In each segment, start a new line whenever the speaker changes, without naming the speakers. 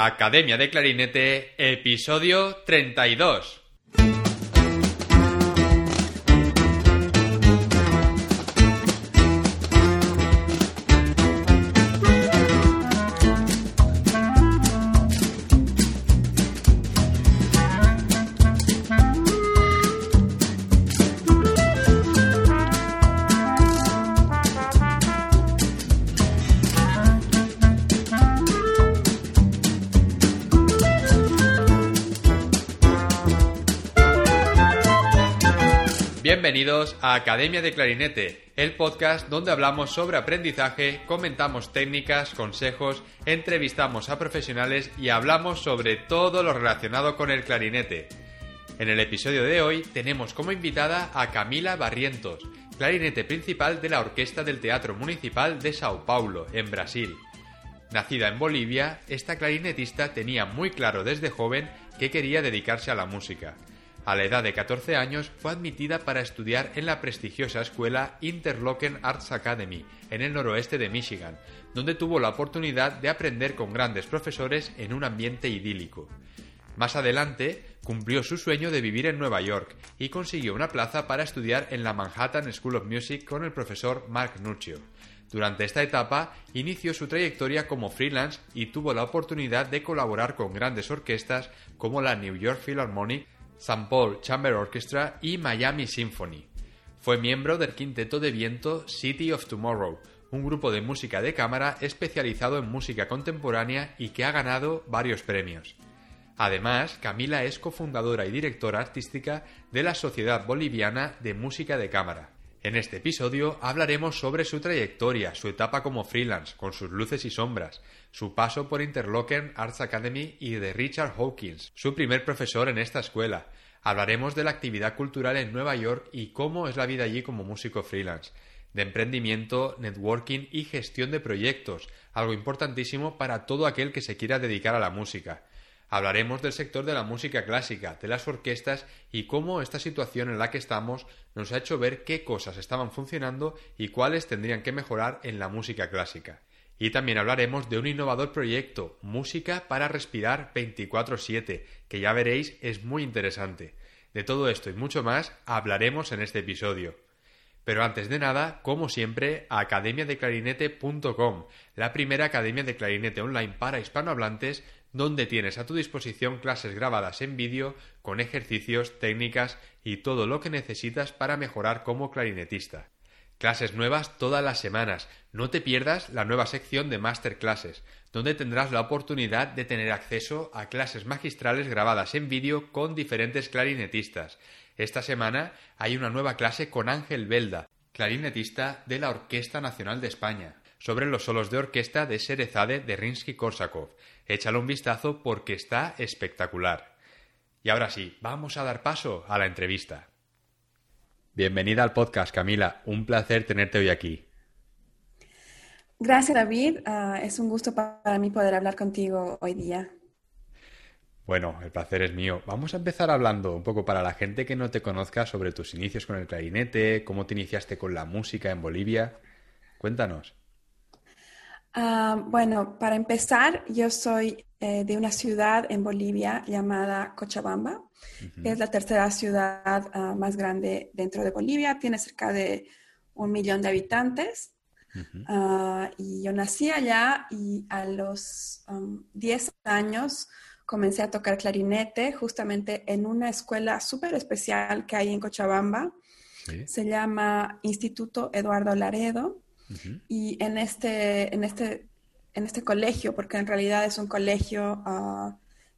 Academia de Clarinete, episodio 32. A Academia de Clarinete, el podcast donde hablamos sobre aprendizaje, comentamos técnicas, consejos, entrevistamos a profesionales y hablamos sobre todo lo relacionado con el clarinete. En el episodio de hoy tenemos como invitada a Camila Barrientos, clarinete principal de la Orquesta del Teatro Municipal de Sao Paulo, en Brasil. Nacida en Bolivia, esta clarinetista tenía muy claro desde joven que quería dedicarse a la música. A la edad de 14 años fue admitida para estudiar en la prestigiosa escuela Interlochen Arts Academy, en el noroeste de Michigan, donde tuvo la oportunidad de aprender con grandes profesores en un ambiente idílico. Más adelante, cumplió su sueño de vivir en Nueva York y consiguió una plaza para estudiar en la Manhattan School of Music con el profesor Mark Nuccio. Durante esta etapa inició su trayectoria como freelance y tuvo la oportunidad de colaborar con grandes orquestas como la New York Philharmonic, St. Paul Chamber Orchestra y Miami Symphony. Fue miembro del quinteto de viento City of Tomorrow, un grupo de música de cámara especializado en música contemporánea y que ha ganado varios premios. Además, Camila es cofundadora y directora artística de la Sociedad Boliviana de Música de Cámara. En este episodio hablaremos sobre su trayectoria, su etapa como freelance, con sus luces y sombras, su paso por Interlochen Arts Academy y de Richard Hawkins, su primer profesor en esta escuela. Hablaremos de la actividad cultural en Nueva York y cómo es la vida allí como músico freelance, de emprendimiento, networking y gestión de proyectos, algo importantísimo para todo aquel que se quiera dedicar a la música. Hablaremos del sector de la música clásica, de las orquestas y cómo esta situación en la que estamos nos ha hecho ver qué cosas estaban funcionando y cuáles tendrían que mejorar en la música clásica. Y también hablaremos de un innovador proyecto, Música para Respirar 24/7, que ya veréis es muy interesante. De todo esto y mucho más hablaremos en este episodio. Pero antes de nada, como siempre, academiadeclarinete.com, la primera academia de clarinete online para hispanohablantes donde tienes a tu disposición clases grabadas en vídeo con ejercicios, técnicas y todo lo que necesitas para mejorar como clarinetista. Clases nuevas todas las semanas. No te pierdas la nueva sección de Masterclasses, donde tendrás la oportunidad de tener acceso a clases magistrales grabadas en vídeo con diferentes clarinetistas. Esta semana hay una nueva clase con Ángel Belda, clarinetista de la Orquesta Nacional de España, sobre los solos de orquesta de Serezade de Rinsky-Korsakov. Échale un vistazo porque está espectacular. Y ahora sí, vamos a dar paso a la entrevista. Bienvenida al podcast, Camila. Un placer tenerte hoy aquí.
Gracias, David. Ah, es un gusto para mí poder hablar contigo hoy día.
Bueno, el placer es mío. Vamos a empezar hablando un poco para la gente que no te conozca sobre tus inicios con el clarinete, cómo te iniciaste con la música en Bolivia. Cuéntanos.
Ah, bueno, para empezar, yo soy eh, de una ciudad en Bolivia llamada Cochabamba. Es la tercera ciudad ah, más grande dentro de Bolivia. Tiene cerca de un millón de habitantes. Ah, y yo nací allá y a los 10 años comencé a tocar clarinete justamente en una escuela súper especial que hay en Cochabamba. Se llama Instituto Eduardo Laredo. Y en este, en, este, en este colegio, porque en realidad es un colegio ah,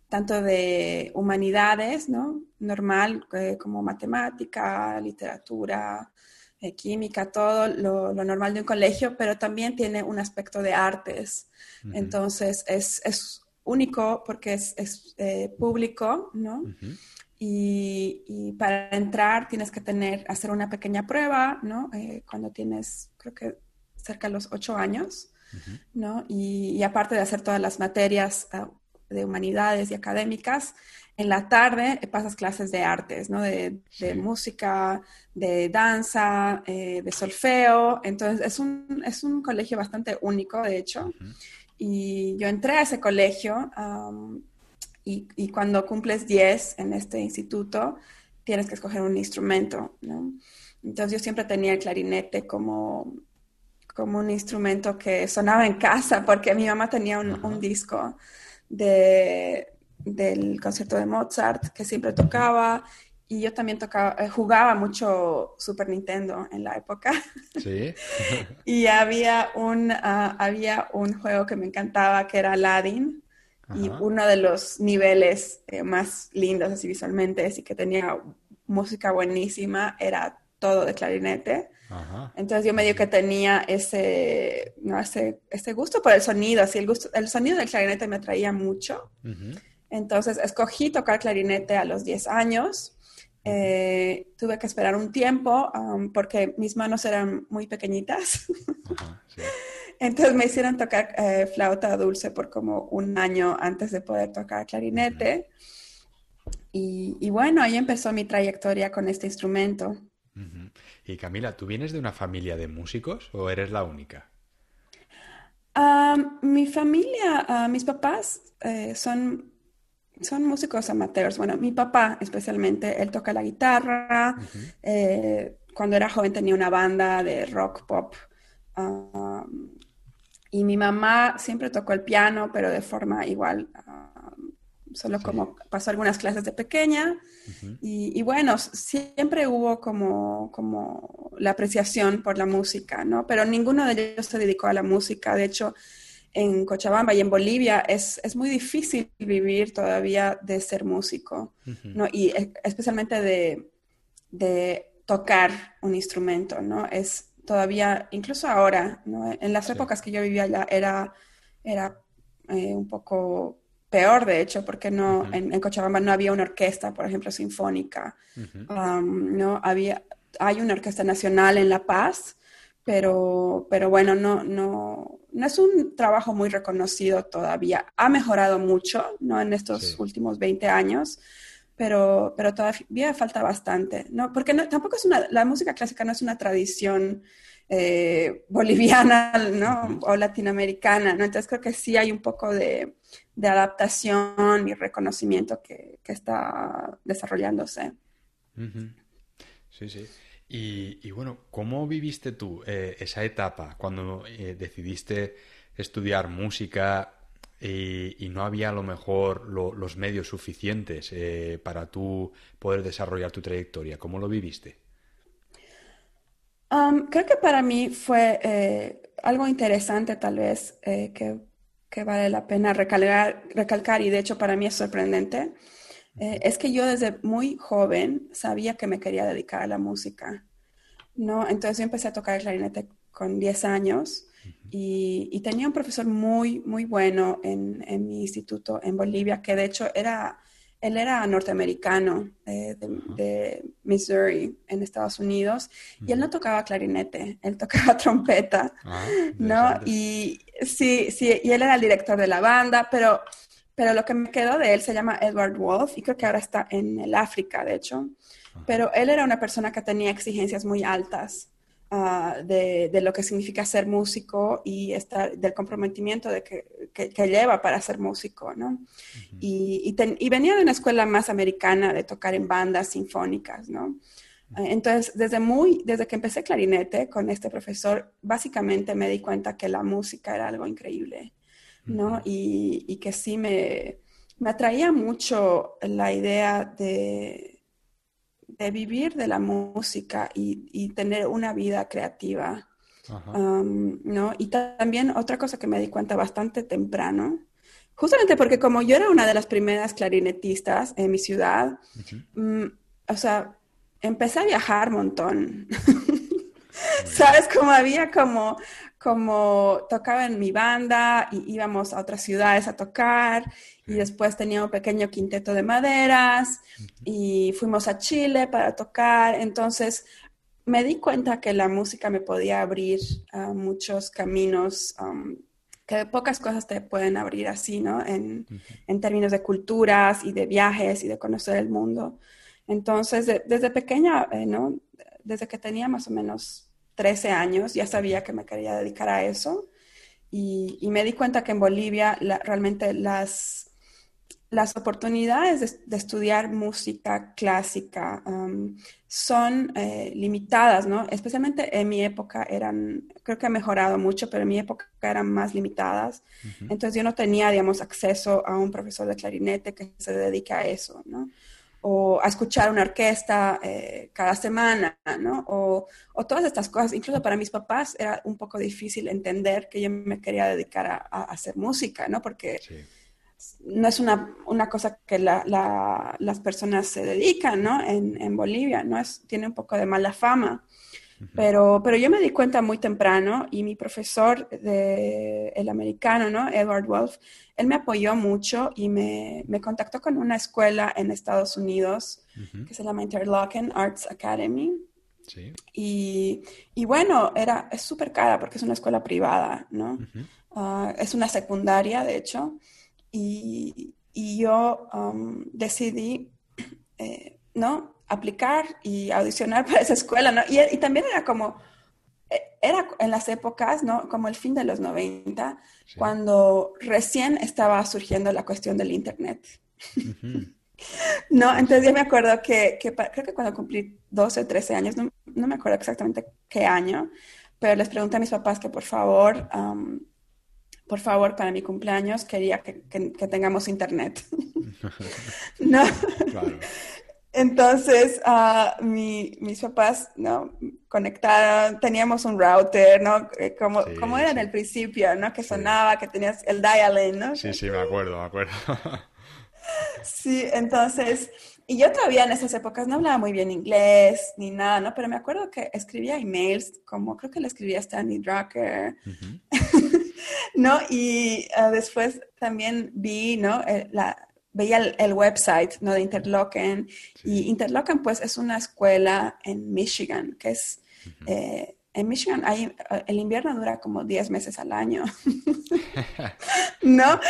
tanto de humanidades, ¿no? Normal, eh, como matemática, literatura, eh, química, todo lo, normal de un colegio, pero también tiene un aspecto de artes. Entonces, es, es, único porque es, es eh, público, ¿no? Y, y, para entrar tienes que tener, hacer una pequeña prueba, ¿no? cuando tienes, creo que cerca de los ocho años, ¿no? Y, aparte de hacer todas las materias ah, de humanidades y académicas, en la tarde pasas clases de artes, ¿no? De, música, de danza, eh, de solfeo. Entonces, es un, es un colegio bastante único, de hecho. y yo entré a ese colegio y, y, cuando cumples 10 en este instituto, tienes que escoger un instrumento, ¿no? Entonces yo siempre tenía el clarinete como, como un instrumento que sonaba en casa, porque mi mamá tenía un, un disco de, del concierto de Mozart que siempre tocaba y yo también tocaba, eh, jugaba mucho Super Nintendo en la época. Sí. y había un, ah, había un juego que me encantaba que era Aladdin. Y uno de los niveles eh, más lindos así visualmente y que tenía música buenísima era todo de clarinete. Entonces yo medio que tenía ese, no, ese, ese, gusto por el sonido, así el, gusto, el sonido del clarinete me atraía mucho. Entonces escogí tocar clarinete a los 10 años eh, tuve que esperar un tiempo um, porque mis manos eran muy pequeñitas. Entonces me hicieron tocar eh, flauta dulce por como un año antes de poder tocar clarinete. y, bueno, ahí empezó mi trayectoria con este instrumento.
Y Camila, ¿tú vienes de una familia de músicos o eres la única?
Mi familia, uh, mis papás eh, son son músicos amateurs. Bueno, mi papá especialmente, él toca la guitarra. Eh, cuando era joven tenía una banda de rock pop. Y mi mamá siempre tocó el piano, pero de forma igual, solo como pasó algunas clases de pequeña. y, bueno, siempre hubo como, como la apreciación por la música, ¿no? Pero ninguno de ellos se dedicó a la música. De hecho, en Cochabamba y en Bolivia es, es, muy difícil vivir todavía de ser músico, ¿no? Y e, especialmente de, de, tocar un instrumento, ¿no? Es todavía, incluso ahora, ¿no? En las épocas que yo vivía allá era, era eh, un poco peor, de hecho, porque no, en, Cochabamba no había una orquesta, por ejemplo, sinfónica, ¿no? Había, hay una orquesta nacional en La Paz, pero, pero bueno, no, no, no es un trabajo muy reconocido todavía. Ha mejorado mucho, ¿no? En estos últimos 20 años, pero, pero todavía falta bastante, ¿no? Porque tampoco es una, la música clásica no es una tradición eh, boliviana, ¿no? O latinoamericana, ¿no? Entonces creo que sí hay un poco de, de adaptación y reconocimiento que, que está desarrollándose.
Sí, sí. Y, bueno, ¿cómo viviste tú eh, esa etapa cuando eh, decidiste estudiar música y, no había a lo mejor los medios suficientes eh, para tú poder desarrollar tu trayectoria? ¿Cómo lo viviste?
Um, creo que para mí fue algo interesante tal vez que, que, vale la pena recalcar, recalcar y de hecho para mí es sorprendente. es que yo desde muy joven sabía que me quería dedicar a la música. ¿no? Entonces yo empecé a tocar el clarinete con 10 años y, tenía un profesor muy, muy bueno en, mi instituto en Bolivia, que de hecho era, él era norteamericano eh, de, Missouri, en Estados Unidos, y él no tocaba clarinete, él tocaba trompeta, ah, ¿no? Y sí, sí, y él era el director de la banda, pero, pero lo que me quedó de él se llama Edward Wolf, y creo que ahora está en el África, de hecho. Pero él era una persona que tenía exigencias muy altas ah, de, lo que significa ser músico y estar, del comprometimiento de que, lleva para ser músico, ¿no? y, venía de una escuela más americana de tocar en bandas sinfónicas, ¿no? Entonces, desde muy, desde que empecé clarinete con este profesor, básicamente me di cuenta que la música era algo increíble, ¿no? y, que sí me, me atraía mucho la idea de, de vivir de la música y, tener una vida creativa. ¿no? Y también otra cosa que me di cuenta bastante temprano, justamente porque como yo era una de las primeras clarinetistas en mi ciudad, mm, o sea, empecé a viajar un montón. ¿Sabes? Como había como, como tocaba en mi banda y íbamos a otras ciudades a tocar y después tenía un pequeño quinteto de maderas y fuimos a Chile para tocar. Entonces me di cuenta que la música me podía abrir a muchos caminos. Um, que pocas cosas te pueden abrir así, ¿no? En, en, términos de culturas y de viajes y de conocer el mundo. Entonces, desde pequeña, eh, ¿no? Desde que tenía más o menos 13 años, ya sabía que me quería dedicar a eso. y, me di cuenta que en Bolivia realmente las, las oportunidades de, estudiar música clásica um, son eh, limitadas, ¿no? Especialmente en mi época eran, creo que ha mejorado mucho, pero en mi época eran más limitadas. Entonces yo no tenía, digamos, acceso a un profesor de clarinete que se dedique a eso, ¿no? O a escuchar una orquesta eh, cada semana, ¿no? O, o, todas estas cosas. Incluso para mis papás era un poco difícil entender que yo me quería dedicar a, hacer música, ¿no? Porque no es una, una cosa que las personas se dedican, ¿no? En, en, Bolivia, ¿no? Es, tiene un poco de mala fama. Pero, pero yo me di cuenta muy temprano y mi profesor, de, el americano, ¿no? Edward Wolf, él me apoyó mucho y me, me contactó con una escuela en Estados Unidos que se llama Interlochen Arts Academy. Sí. Y, y, bueno, era, es súper cara porque es una escuela privada, ¿no? Ah, es una secundaria, de hecho y, yo um, decidí, eh, ¿no? Aplicar y audicionar para esa escuela, ¿no? Y, también era como, eh, era en las épocas, ¿no? Como el fin de los 90, cuando recién estaba surgiendo la cuestión del Internet. no, entonces yo me acuerdo que, creo que cuando cumplí 12 o 13 años, no, me acuerdo exactamente qué año, pero les pregunté a mis papás que por favor um, por favor, para mi cumpleaños quería que, tengamos internet. ¿No? Entonces, uh, mis papás, ¿no? Conectaron, teníamos un router, ¿no? Eh, como, como era en el principio, ¿no? Que sonaba, que tenías el dial-in, ¿no?
Sí, sí, me acuerdo, me acuerdo.
sí, entonces, y yo todavía en esas épocas no hablaba muy bien inglés ni nada, ¿no? Pero me acuerdo que escribía emails, como creo que le escribía a Stanley Drucker. ¿no? Y ah, después también vi, ¿no? Eh, la, veía el, website, ¿no? De Interlochen. Y Interlochen, pues, es una escuela en Michigan, que es... Eh, en Michigan hay, ah, el invierno dura como 10 meses al año, ¿no?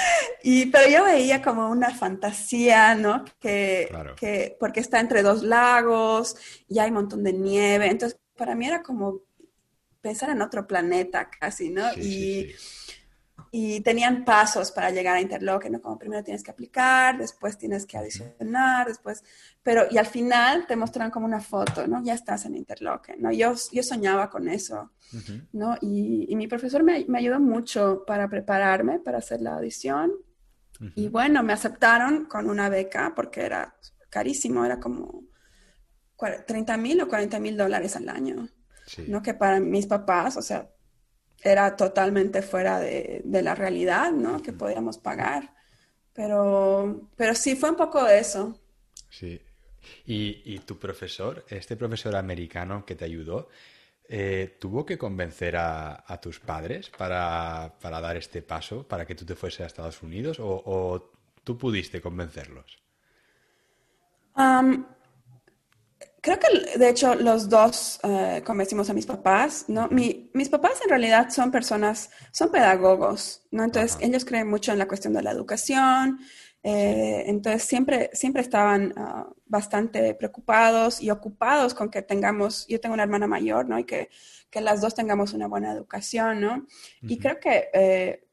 Y, pero yo veía como una fantasía, ¿no? Que, que, porque está entre dos lagos y hay un montón de nieve, entonces para mí era como pensar en otro planeta casi, ¿no? y, y tenían pasos para llegar a Interlochen, ¿no? Como primero tienes que aplicar, después tienes que adicionar, después, pero y al final te mostraron como una foto, ¿no? Ya estás en Interlochen, ¿no? Yo, yo soñaba con eso, ¿no? Y, y, mi profesor me, me, ayudó mucho para prepararme para hacer la audición. Y bueno, me aceptaron con una beca porque era carísimo, era como 30 mil o 40 mil dólares al año, ¿no? Que para mis papás, o sea, era totalmente fuera de, la realidad, ¿no? Que podíamos pagar. Pero, pero sí, fue un poco de eso.
Sí. Y, tu profesor, este profesor americano que te ayudó, eh, ¿tuvo que convencer a, tus padres para, dar este paso, para que tú te fuese a Estados Unidos? ¿O, tú pudiste convencerlos?
Creo que de hecho los dos eh, convencimos a mis papás, ¿no? mis papás en realidad son personas, son pedagogos, ¿no? Entonces ellos creen mucho en la cuestión de la educación, eh, entonces siempre, siempre estaban ah, bastante preocupados y ocupados con que tengamos, yo tengo una hermana mayor, ¿no? Y que, que las dos tengamos una buena educación, ¿no? Y creo que, eh,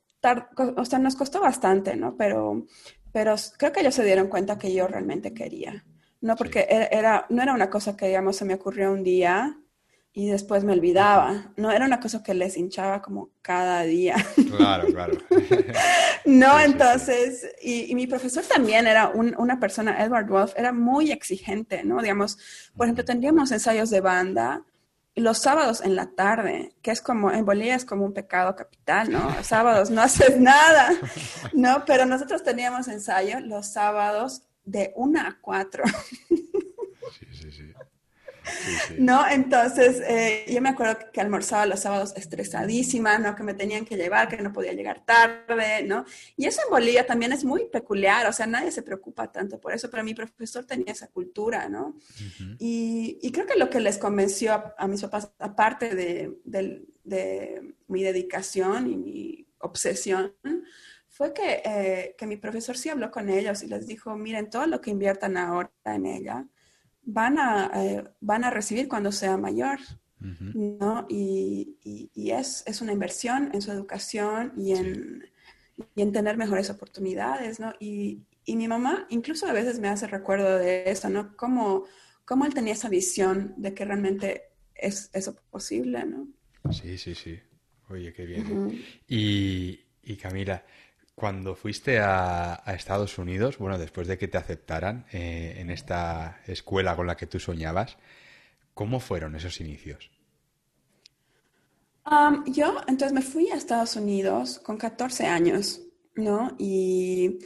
o sea, nos costó bastante, ¿no? Pero, pero creo que ellos se dieron cuenta que yo realmente quería. No, porque era, no era una cosa que, digamos, se me ocurrió un día y después me olvidaba. No, era una cosa que les hinchaba como cada día.
Claro, claro.
no, entonces, y, mi profesor también era una persona, Edward Wolf, era muy exigente, ¿no? Digamos, por ejemplo, tendríamos ensayos de banda los sábados en la tarde, que es como, en Bolivia es como un pecado capital, ¿no? sábados no haces nada, ¿no? Pero nosotros teníamos ensayo los sábados de una a cuatro. Sí, sí, sí. ¿No? Entonces, eh, yo me acuerdo que almorzaba los sábados estresadísima, ¿no? Que me tenían que llevar, que no podía llegar tarde, ¿no? Y eso en Bolivia también es muy peculiar, o sea, nadie se preocupa tanto por eso, pero mi profesor tenía esa cultura, ¿no? y, creo que lo que les convenció a, mis papás, aparte de, de mi dedicación y mi obsesión, fue que, eh, que, mi profesor sí habló con ellos y les dijo, miren, todo lo que inviertan ahora en ella van a, eh, van a recibir cuando sea mayor. ¿no? Y, es, es, una inversión en su educación y en, y en tener mejores oportunidades, ¿no? Y, y, mi mamá incluso a veces me hace recuerdo de eso, ¿no? Cómo, cómo él tenía esa visión de que realmente es eso posible, ¿no?
Sí, sí, sí. Oye, qué bien. y, y, Camila, cuando fuiste a, a, Estados Unidos, bueno, después de que te aceptaran eh, en esta escuela con la que tú soñabas, ¿cómo fueron esos inicios?
yo entonces me fui a Estados Unidos con 14 años, ¿no? Y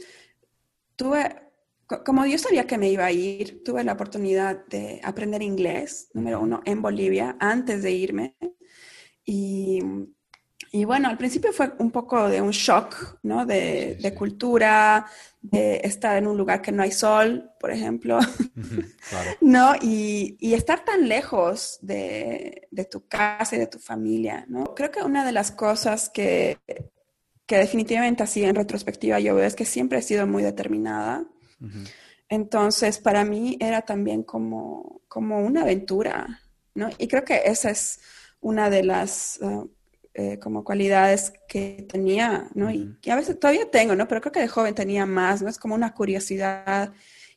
tuve, como yo sabía que me iba a ir, tuve la oportunidad de aprender inglés, número uno, en Bolivia, antes de irme. Y, y bueno, al principio fue un poco de un shock, ¿no? De, de cultura, de estar en un lugar que no hay sol, por ejemplo, claro. ¿no? Y, y, estar tan lejos de, de, tu casa y de tu familia, ¿no? Creo que una de las cosas que, que definitivamente así en retrospectiva yo veo es que siempre he sido muy determinada. Entonces, para mí era también como, como una aventura, ¿no? Y creo que esa es una de las... Uh, eh, como cualidades que tenía, ¿no? Y que a veces todavía tengo, ¿no? Pero creo que de joven tenía más, ¿no? Es como una curiosidad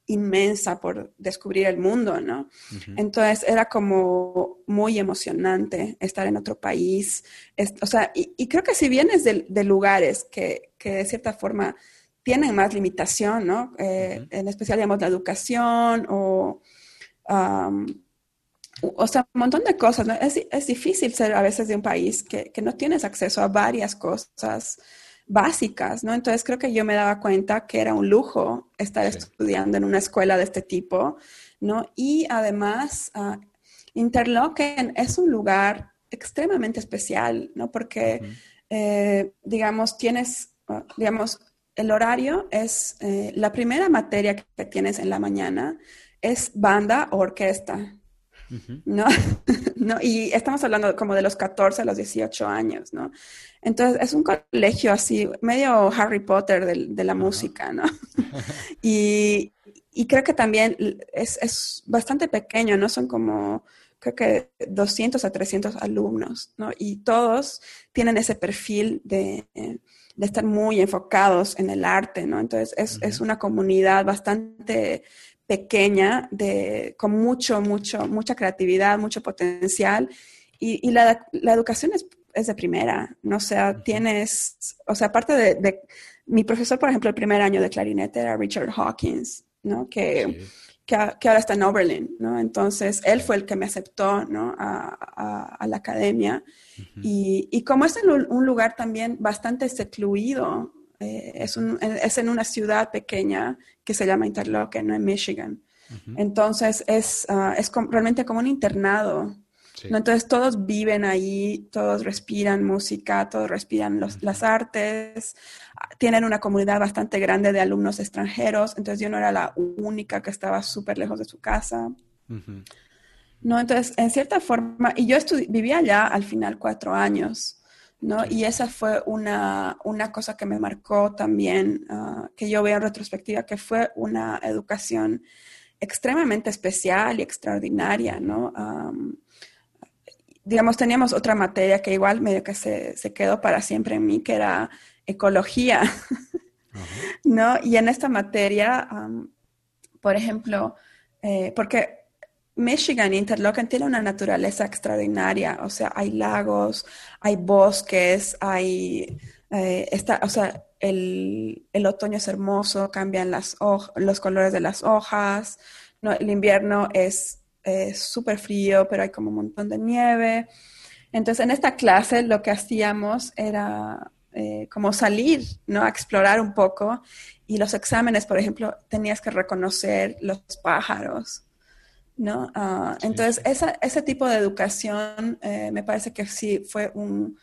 inmensa por descubrir el mundo, ¿no? Entonces era como muy emocionante estar en otro país, o sea, y, creo que si vienes de, de lugares que, que, de cierta forma tienen más limitación, ¿no? Eh, en especial, digamos, la educación o o sea, un montón de cosas. ¿no? Es, es, difícil ser a veces de un país que, que, no tienes acceso a varias cosas básicas, ¿no? Entonces creo que yo me daba cuenta que era un lujo estar estudiando en una escuela de este tipo, ¿no? Y además, uh, Interlochen es un lugar extremadamente especial, ¿no? Porque, eh, digamos, tienes, uh, digamos, el horario es, eh, la primera materia que tienes en la mañana es banda o orquesta, ¿no? ¿no? Y estamos hablando como de los 14 a los 18 años, ¿no? Entonces es un colegio así, medio Harry Potter de, de la música, ¿no? y, y, creo que también es, es, bastante pequeño, ¿no? Son como, creo que 200 a 300 alumnos, ¿no? Y todos tienen ese perfil de... de estar muy enfocados en el arte, ¿no? Entonces es, es una comunidad bastante pequeña, de, con mucho, mucho, mucha creatividad, mucho potencial. Y, y la, la, educación es, es, de primera, ¿no? O sea, tienes, o sea, aparte de, de, mi profesor, por ejemplo, el primer año de clarinete era Richard Hawkins, ¿no? Que, sí. que, que, ahora está en Oberlin, ¿no? Entonces, él fue el que me aceptó, ¿no? A, a, a la academia. Uh -huh. y, y, como es en un lugar también bastante secluido, eh, es, un, es, en una ciudad pequeña que se llama Interlochen, ¿no? en Michigan. Uh -huh. Entonces es, uh, es com realmente como un internado. Sí. ¿no? Entonces todos viven ahí, todos respiran música, todos respiran los, uh -huh. las artes, tienen una comunidad bastante grande de alumnos extranjeros, entonces yo no era la única que estaba súper lejos de su casa. -huh. No, entonces, en cierta forma, y yo vivía allá al final cuatro años. ¿No? Y esa fue una, una, cosa que me marcó también, uh, que yo veo en retrospectiva, que fue una educación extremadamente especial y extraordinaria, ¿no? Um, digamos, teníamos otra materia que igual medio que se, se quedó para siempre en mí, que era ecología, uh -huh. ¿no? Y en esta materia, um, por ejemplo, eh, porque Michigan, Interlochen tiene una naturaleza extraordinaria, o sea, hay lagos, hay bosques, hay, eh, está, o sea, el, el, otoño es hermoso, cambian las los colores de las hojas, el invierno es súper frío, pero hay como un montón de nieve. Entonces, en esta clase lo que hacíamos era eh, como salir, ¿no? A explorar un poco. Y los exámenes, por ejemplo, tenías que reconocer los pájaros, ¿no? Uh, sí. Entonces, esa, ese tipo de educación eh, me parece que sí fue un,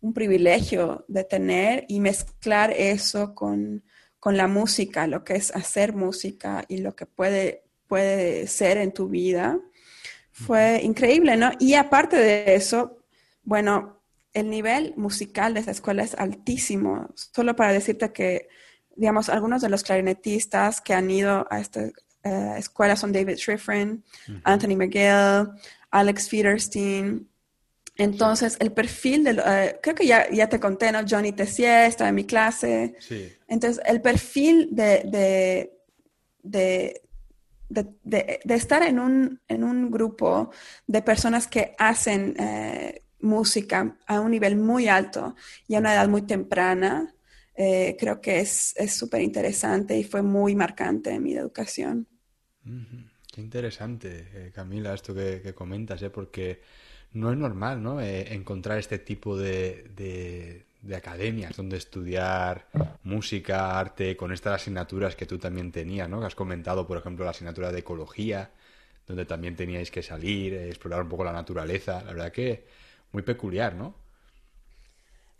un, privilegio de tener y mezclar eso con, con, la música, lo que es hacer música y lo que puede, puede ser en tu vida. Fue increíble, ¿no? Y aparte de eso, bueno, el nivel musical de esa escuela es altísimo. Solo para decirte que, digamos, algunos de los clarinetistas que han ido a este uh, escuelas son David Schifrin, uh -huh. Anthony McGill, Alex Federstein, Entonces, el perfil de, eh, creo que ya, ya te conté, ¿no? Johnny Tessier estaba en mi clase. Sí. Entonces, el perfil de, de, de, estar en un, en un, grupo de personas que hacen eh, música a un nivel muy alto y a una edad muy temprana, eh, creo que es súper interesante y fue muy marcante en mi educación.
Qué interesante, Camila, esto que, que comentas, ¿eh? porque no es normal, ¿no? Eh, encontrar este tipo de, de, academias donde estudiar música, arte, con estas asignaturas que tú también tenías, ¿no? Que has comentado, por ejemplo, la asignatura de ecología, donde también teníais que salir, eh, explorar un poco la naturaleza. La verdad que muy peculiar, ¿no?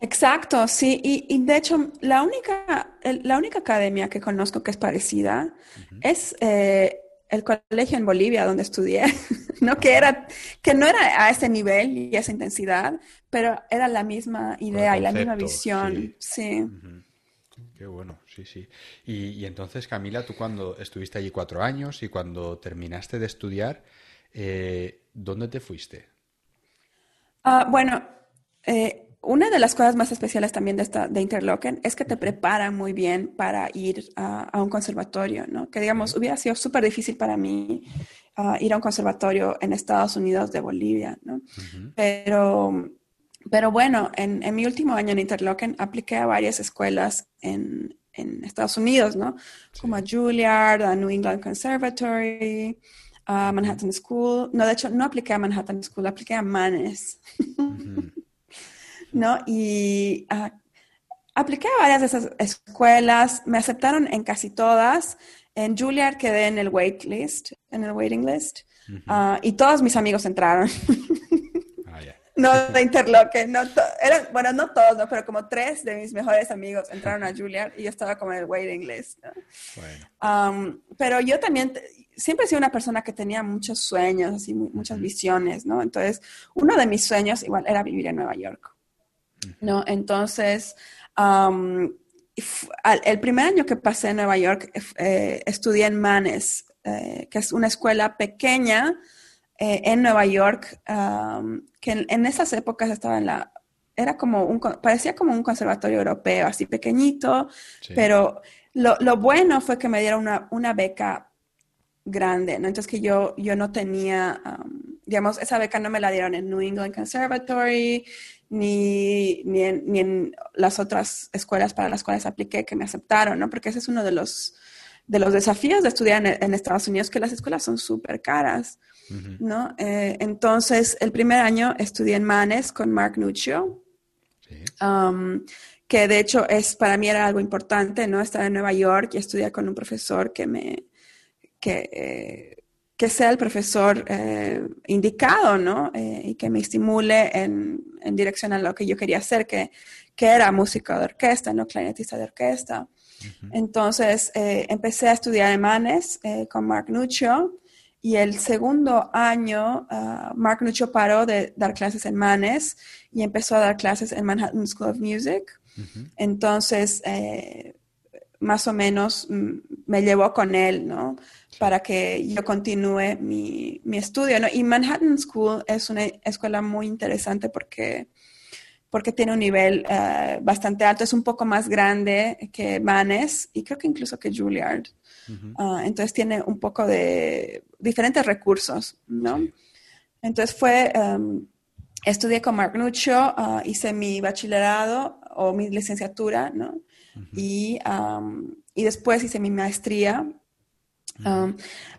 Exacto, sí. Y, de hecho, la única, la única academia que conozco que es parecida es eh, el colegio en Bolivia donde estudié, no que era que no era a ese nivel y esa intensidad, pero era la misma idea y la misma visión, sí.
Qué bueno, sí, sí. Y, entonces, Camila, tú cuando estuviste allí cuatro años y cuando terminaste de estudiar, eh, ¿dónde te fuiste?
Ah, bueno, eh, una de las cosas más especiales también de, esta, de Interlochen es que te preparan muy bien para ir a, un conservatorio, ¿no? Que digamos, hubiera sido súper difícil para mí ah, ir a un conservatorio en Estados Unidos de Bolivia, ¿no? Pero, pero bueno, en, en, mi último año en Interlochen apliqué a varias escuelas en, en Estados Unidos, ¿no? Como a Juilliard, a New England Conservatory, a Manhattan School. No, de hecho, no apliqué a Manhattan School, apliqué a Manes. ¿No? Y uh, apliqué a varias de esas escuelas, me aceptaron en casi todas. En Juilliard quedé en el wait list, en el waiting list, ah, y todos mis amigos entraron. Ah, no de Interloque, no eran, bueno, no todos, ¿no? pero como tres de mis mejores amigos entraron a Juilliard y yo estaba como en el waiting list. Bueno. pero yo también siempre he sido una persona que tenía muchos sueños, así, muchas visiones, ¿no? Entonces, uno de mis sueños igual era vivir en Nueva York. ¿No? Entonces, el primer año que pasé en Nueva York, eh, estudié en Manes, eh, que es una escuela pequeña eh, en Nueva York, que en, esas épocas estaba en la, era como un, parecía como un conservatorio europeo, así pequeñito, pero lo, bueno fue que me dieron una, beca grande, ¿no? Entonces que yo, yo no tenía, digamos, esa beca no me la dieron en New England Conservatory, ni, ni, en, las otras escuelas para las cuales apliqué que me aceptaron, ¿no? Porque ese es uno de los, de los desafíos de estudiar en, Estados Unidos, que las escuelas son súper caras, ¿no? Eh, entonces, el primer año estudié en Manes con Mark Nuccio, um, que de hecho es, para mí era algo importante, ¿no? Estar en Nueva York y estudiar con un profesor que me, que, eh, que sea el profesor eh, indicado, ¿no? Eh, y que me estimule en, en, dirección a lo que yo quería hacer, que, que era música de orquesta, no clarinetista de orquesta. Entonces, eh, empecé a estudiar en Manes con Mark Nuccio y el segundo año, uh, Mark Nuccio paró de dar clases en Manes y empezó a dar clases en Manhattan School of Music. Entonces, más o menos mm, me llevó con él, ¿no? Para que yo continúe mi, mi, estudio, ¿no? Y Manhattan School es una escuela muy interesante porque, porque tiene un nivel eh, bastante alto, es un poco más grande que Manes y creo que incluso que Juilliard. Ah, entonces tiene un poco de diferentes recursos, ¿no? Entonces fue, um, estudié con Mark Nuccio, ah, hice mi bachillerado o mi licenciatura, ¿no? Y, y, después hice mi maestría.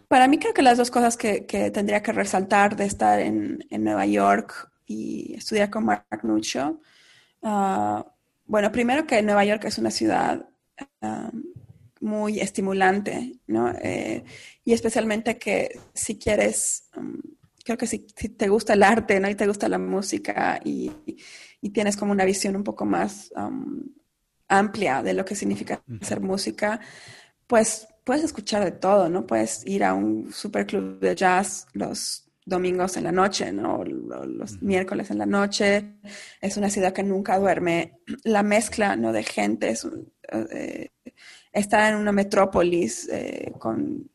para mí creo que las dos cosas que, que tendría que resaltar de estar en, en, Nueva York y estudiar con Mark Nuccio, uh, bueno, primero que Nueva York es una ciudad muy estimulante, ¿no? Eh, y especialmente que si quieres, creo que si, si, te gusta el arte, ¿no? Y te gusta la música y, y tienes como una visión un poco más amplia de lo que significa hacer música, pues puedes escuchar de todo, ¿no? Puedes ir a un superclub de jazz los domingos en la noche, ¿no? Los miércoles en la noche. Es una ciudad que nunca duerme. La mezcla, ¿no? De gente, es, eh, estar en una metrópolis eh, con,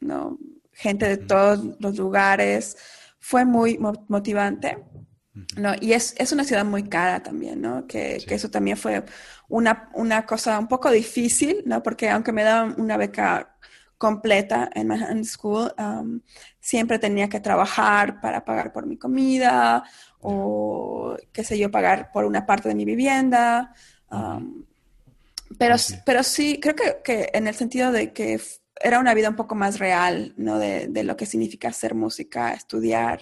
¿no? Gente de todos los lugares. Fue muy motivante. ¿No? Y es, es, una ciudad muy cara también, ¿no? Que, que, eso también fue una, una cosa un poco difícil, ¿no? Porque aunque me daban una beca completa en Manhattan School, um, siempre tenía que trabajar para pagar por mi comida o, qué sé yo, pagar por una parte de mi vivienda. Um, pero, sí. pero sí, creo que, que, en el sentido de que era una vida un poco más real, ¿no? De, de lo que significa hacer música, estudiar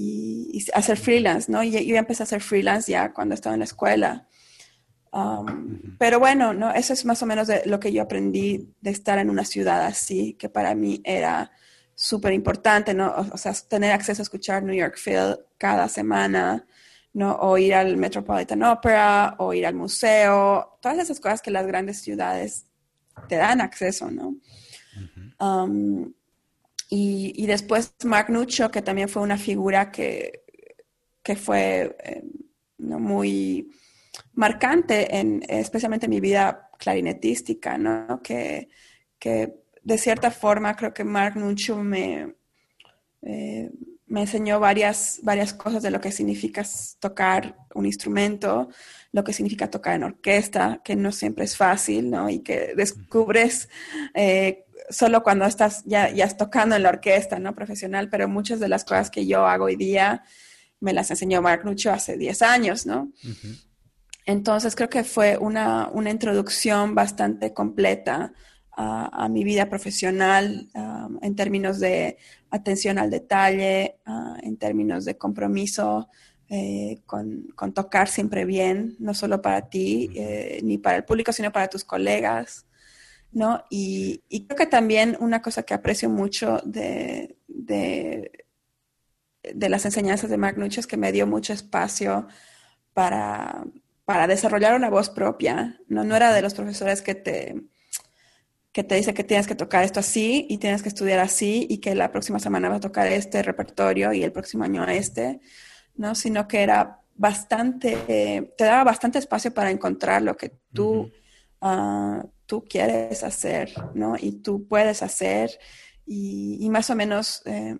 y, hacer freelance, ¿no? Y yo empecé a hacer freelance ya cuando estaba en la escuela. Um, pero bueno, ¿no? Eso es más o menos de lo que yo aprendí de estar en una ciudad así, que para mí era súper importante, ¿no? O, sea, tener acceso a escuchar New York Phil cada semana, ¿no? O ir al Metropolitan Opera, o ir al museo, todas esas cosas que las grandes ciudades te dan acceso, ¿no? Y, después Mark Nucho, que también fue una figura que, que fue eh, muy marcante, en, especialmente en mi vida clarinetística, ¿no? Que, que de cierta forma creo que Mark Nucho me, eh, me enseñó varias, varias cosas de lo que significa tocar un instrumento, lo que significa tocar en orquesta, que no siempre es fácil, ¿no? Y que descubres eh, solo cuando estás ya, ya tocando en la orquesta, ¿no? Profesional, pero muchas de las cosas que yo hago hoy día me las enseñó Mark Nucho hace 10 años, ¿no? Entonces creo que fue una, una introducción bastante completa a, a mi vida profesional um, en términos de atención al detalle, uh, en términos de compromiso eh, con, con, tocar siempre bien, no solo para ti eh, ni para el público, sino para tus colegas. ¿No? Y, creo que también una cosa que aprecio mucho de, de, las enseñanzas de Mark es que me dio mucho espacio para, para desarrollar una voz propia, ¿no? No era de los profesores que te, que te dice que tienes que tocar esto así y tienes que estudiar así y que la próxima semana vas a tocar este repertorio y el próximo año este, ¿no? Sino que era bastante, te daba bastante espacio para encontrar lo que tú tú quieres hacer, ¿no? Y tú puedes hacer. Y, más o menos, eh,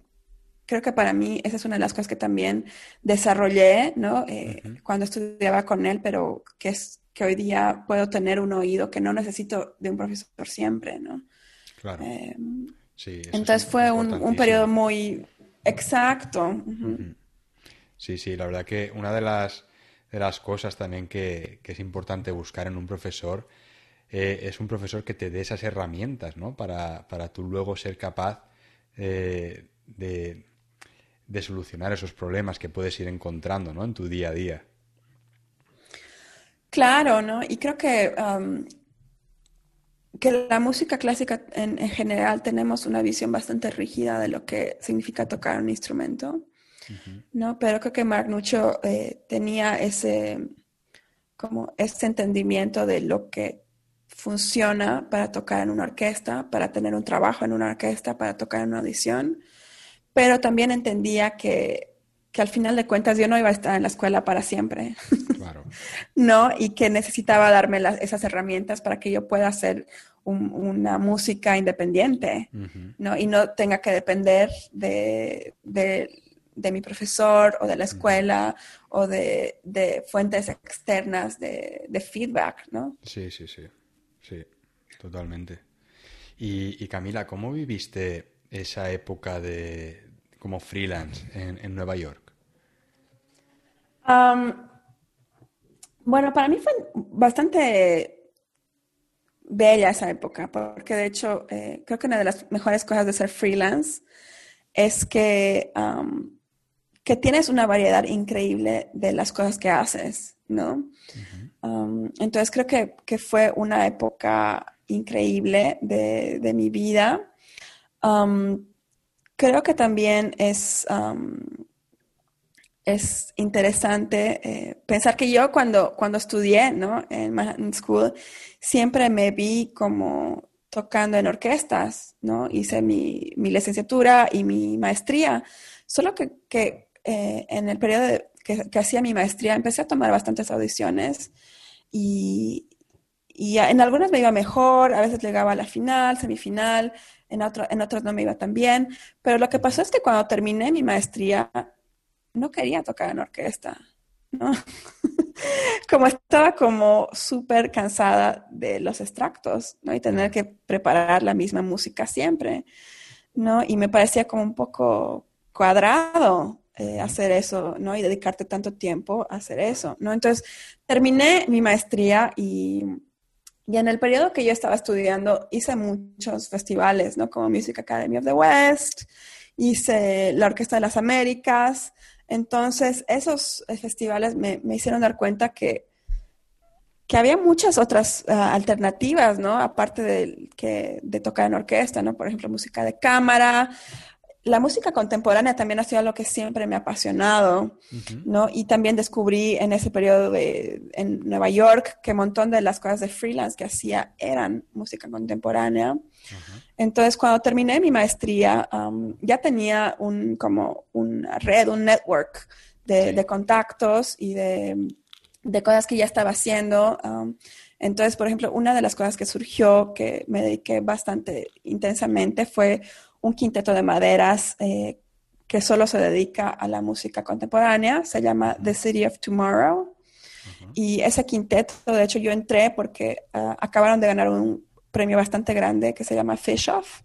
creo que para mí esa es una de las cosas que también desarrollé, ¿no? Eh, cuando estudiaba con él, pero que es que hoy día puedo tener un oído que no necesito de un profesor siempre, ¿no?
Claro.
Eh, sí, entonces fue un, un, periodo muy exacto.
Sí, sí, la verdad que una de las, de las cosas también que, que es importante buscar en un profesor eh, es un profesor que te dé esas herramientas, ¿no? Para, para tú luego ser capaz eh, de, de, solucionar esos problemas que puedes ir encontrando, ¿no? En tu día a día.
Claro, ¿no? Y creo que, um, que la música clásica en, general tenemos una visión bastante rígida de lo que significa tocar un instrumento, ¿no? Pero creo que Mark Nucho eh, tenía ese, como ese entendimiento de lo que funciona para tocar en una orquesta, para tener un trabajo en una orquesta, para tocar en una audición, pero también entendía que, que al final de cuentas yo no iba a estar en la escuela para siempre. Claro. ¿No? Y que necesitaba darme esas herramientas para que yo pueda hacer una música independiente, ¿no? Y no tenga que depender de, de, mi profesor o de la escuela o de, de, fuentes externas de, de feedback, ¿no?
Sí, sí, sí. Sí, totalmente. Y, Camila, ¿cómo viviste esa época de como freelance en, Nueva York?
bueno, para mí fue bastante bella esa época, porque de hecho eh, creo que una de las mejores cosas de ser freelance es que, que tienes una variedad increíble de las cosas que haces, ¿no? Um, entonces creo que, fue una época increíble de, mi vida. Um, creo que también es, um, es interesante eh, pensar que yo cuando, cuando estudié ¿no? en Manhattan School siempre me vi como tocando en orquestas, ¿no? Hice mi, licenciatura y mi maestría, solo que, eh, en el periodo de, que, hacía mi maestría, empecé a tomar bastantes audiciones y, y en algunas me iba mejor, a veces llegaba a la final, semifinal, en, otro, en otras no me iba tan bien, pero lo que pasó es que cuando terminé mi maestría, no quería tocar en orquesta, ¿no? como estaba como súper cansada de los extractos, ¿no? Y tener que preparar la misma música siempre, ¿no? Y me parecía como un poco cuadrado eh, hacer eso, ¿no? Y dedicarte tanto tiempo a hacer eso, ¿no? Entonces, terminé mi maestría y, y en el periodo que yo estaba estudiando hice muchos festivales, ¿no? Como Music Academy of the West, hice la Orquesta de las Américas, entonces, esos eh, festivales me, hicieron dar cuenta que, que había muchas otras ah, alternativas, ¿no? Aparte de, que, de tocar en orquesta, ¿no? Por ejemplo, música de cámara, la música contemporánea también ha sido algo que siempre me ha apasionado, ¿no? Y también descubrí en ese periodo de, en Nueva York que un montón de las cosas de freelance que hacía eran música contemporánea. Entonces, cuando terminé mi maestría, um, ya tenía un, como una red, un network de, contactos y de, de, cosas que ya estaba haciendo. Um, entonces, por ejemplo, una de las cosas que surgió, que me dediqué bastante intensamente, fue un quinteto de maderas eh, que solo se dedica a la música contemporánea, se llama The City of Tomorrow. Y ese quinteto, de hecho, yo entré porque ah, acabaron de ganar un premio bastante grande que se llama Fish Off.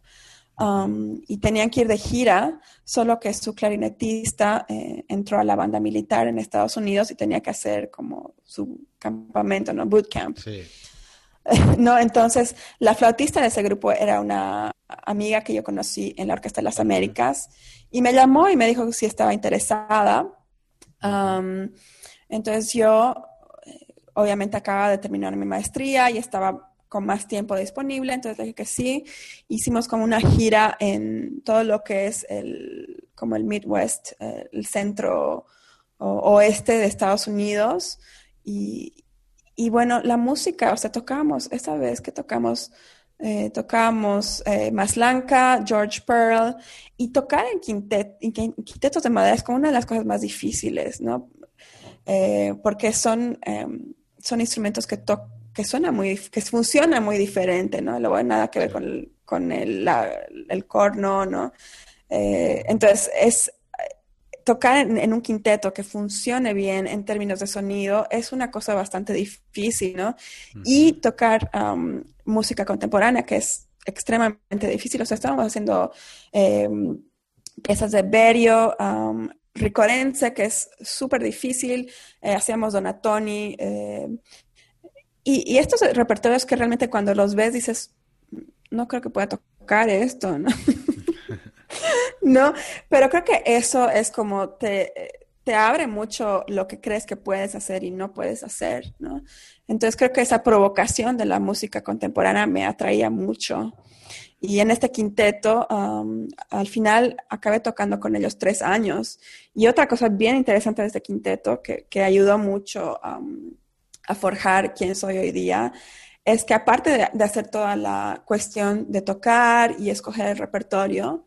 Um, y tenían que ir de gira, solo que su clarinetista eh, entró a la banda militar en Estados Unidos y tenía que hacer como su campamento, ¿no? Bootcamp. Sí. no, entonces la flautista de ese grupo era una amiga que yo conocí en la Orquesta de las Américas y me llamó y me dijo si estaba interesada. entonces yo, eh, obviamente, acababa de terminar mi maestría y estaba con más tiempo disponible, entonces dije que sí. Hicimos como una gira en todo lo que es el, como el Midwest, eh, el centro oeste de Estados Unidos y, y bueno, la música, o sea, tocamos, esa vez que tocamos, eh, tocamos eh, Maslanka, George Pearl, y tocar en, quintet, en quintetos de madera es como una de las cosas más difíciles, ¿no? Eh, porque son, em, son instrumentos que, que suenan muy, que funcionan muy diferente, ¿no? Luego nada que ver con el, con el, el corno, ¿no? entonces, es, tocar en, un quinteto que funcione bien en términos de sonido es una cosa bastante difícil, ¿no? Y tocar um, música contemporánea, que es extremadamente difícil. O sea, estábamos haciendo em, piezas de Berio, um, Ricorense, que es súper difícil. Eh, hacíamos Donatoni. Eh, y, y, estos repertorios que realmente cuando los ves dices, no creo que pueda tocar esto, ¿no? no, pero creo que eso es como te, te abre mucho lo que crees que puedes hacer y no puedes hacer, ¿no? Entonces creo que esa provocación de la música contemporánea me atraía mucho. Y en este quinteto, um, al final acabé tocando con ellos tres años. Y otra cosa bien interesante de este quinteto que, que ayudó mucho um, a forjar quién soy hoy día es que aparte de, hacer toda la cuestión de tocar y escoger el repertorio,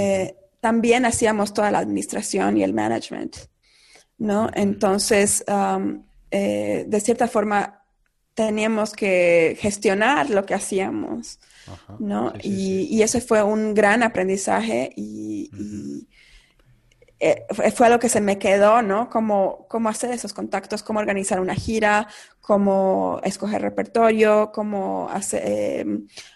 eh, también hacíamos toda la administración y el management, ¿no? Entonces, um, eh, de cierta forma, teníamos que gestionar lo que hacíamos, ¿no? y, ese fue un gran aprendizaje y, eh, fue algo que se me quedó, ¿no? Cómo, cómo hacer esos contactos, cómo organizar una gira, cómo escoger repertorio, cómo hacer,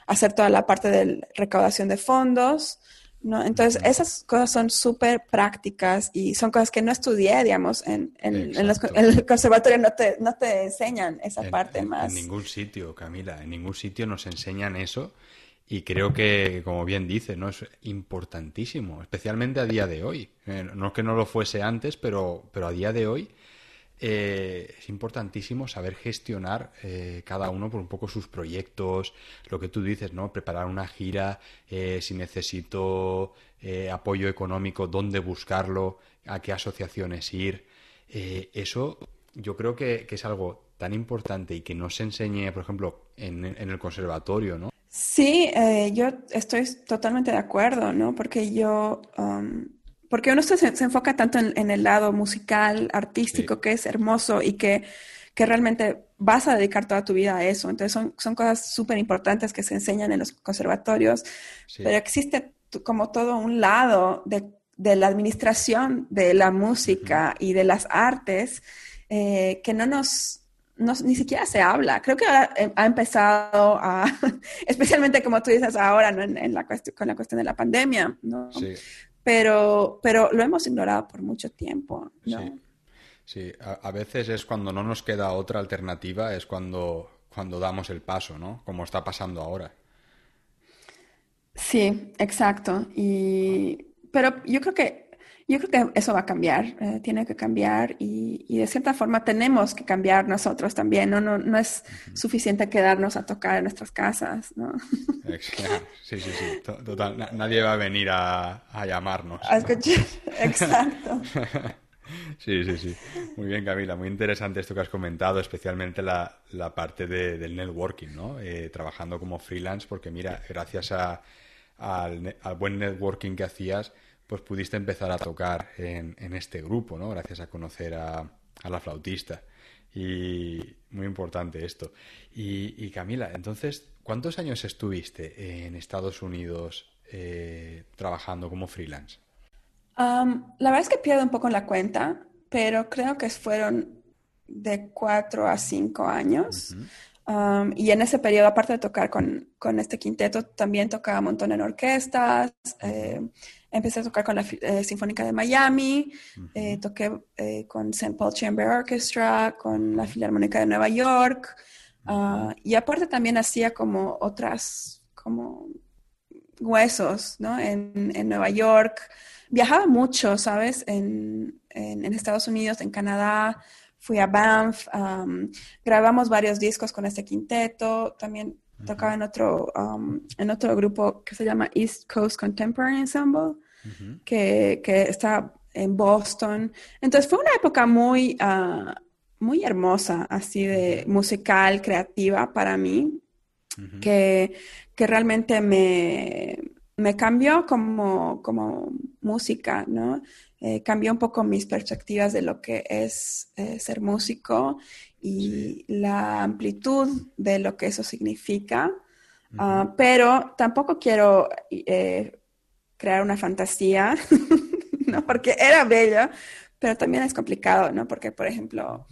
hacer toda la parte de recaudación de fondos. ¿No? Entonces, esas cosas son súper prácticas y son cosas que no estudié, digamos, en, en, el conservatorio no te, no te enseñan esa parte más.
En ningún sitio, Camila, en ningún sitio nos enseñan eso y creo que, como bien dice, ¿no? es importantísimo, especialmente a día de hoy. Eh, no es que no lo fuese antes, pero, pero a día de hoy eh, es importantísimo saber gestionar eh, cada uno por un poco sus proyectos, lo que tú dices, ¿no? Preparar una gira, eh, si necesito apoyo económico, dónde buscarlo, a qué asociaciones ir. eso yo creo que, es algo tan importante y que no se enseñe, por ejemplo, en, el conservatorio, ¿no?
Sí, yo estoy totalmente de acuerdo, ¿no? Porque yo... porque uno se, se enfoca tanto en, el lado musical, artístico, que es hermoso y que, que, realmente vas a dedicar toda tu vida a eso. Entonces son, son cosas súper importantes que se enseñan en los conservatorios, pero existe como todo un lado de, de la administración de la música y de las artes eh, que no nos, ni siquiera se habla. Creo que ahora eh, ha empezado a, especialmente como tú dices ahora, ¿no? en, la con la cuestión de la pandemia, ¿no? Sí. Pero, pero lo hemos ignorado por mucho tiempo, ¿no?
Sí, sí. A, veces es cuando no nos queda otra alternativa, es cuando, cuando damos el paso, ¿no? Como está pasando ahora.
Sí, exacto. Y, pero yo creo que yo creo que eso va a cambiar, eh, tiene que cambiar y, de cierta forma tenemos que cambiar nosotros también, no, no, no es suficiente quedarnos a tocar en nuestras casas, ¿no?
Sí, sí, sí, total, nadie va a venir a, llamarnos.
A escuchar, exacto.
Sí, sí, sí. Muy bien, Camila. Muy interesante esto que has comentado, especialmente la, la parte de, del networking, ¿no? Eh, trabajando como freelance, porque mira, gracias a, al, al, buen networking que hacías, pues pudiste empezar a tocar en, este grupo, ¿no? Gracias a conocer a, la flautista. Y muy importante esto. Y, Camila, entonces, ¿cuántos años estuviste en Estados Unidos eh, trabajando como freelance?
Um, la verdad es que pierdo un poco la cuenta, pero creo que fueron de cuatro a cinco años. Um, y en ese periodo, aparte de tocar con, este quinteto, también tocaba un montón en orquestas. Eh, empecé a tocar con la eh, Sinfónica de Miami, eh, toqué con St. Paul Chamber Orchestra, con la Filarmónica de Nueva York. Ah, y aparte también hacía como otras, como huesos, ¿no? En, en Nueva York. Viajaba mucho, ¿sabes? En, en, en Estados Unidos, en Canadá fui a Banff, grabamos varios discos con este quinteto, también tocaba en otro, en otro grupo que se llama East Coast Contemporary Ensemble, que, está en Boston. Entonces fue una época muy, ah, muy hermosa, así de musical, creativa para mí, que, que realmente me, me cambió como, como música, ¿no? Eh, cambió un poco mis perspectivas de lo que es eh, ser músico y la amplitud de lo que eso significa. Ah, pero tampoco quiero eh, crear una fantasía, ¿no? Porque era bello, pero también es complicado, ¿no? Porque, por ejemplo,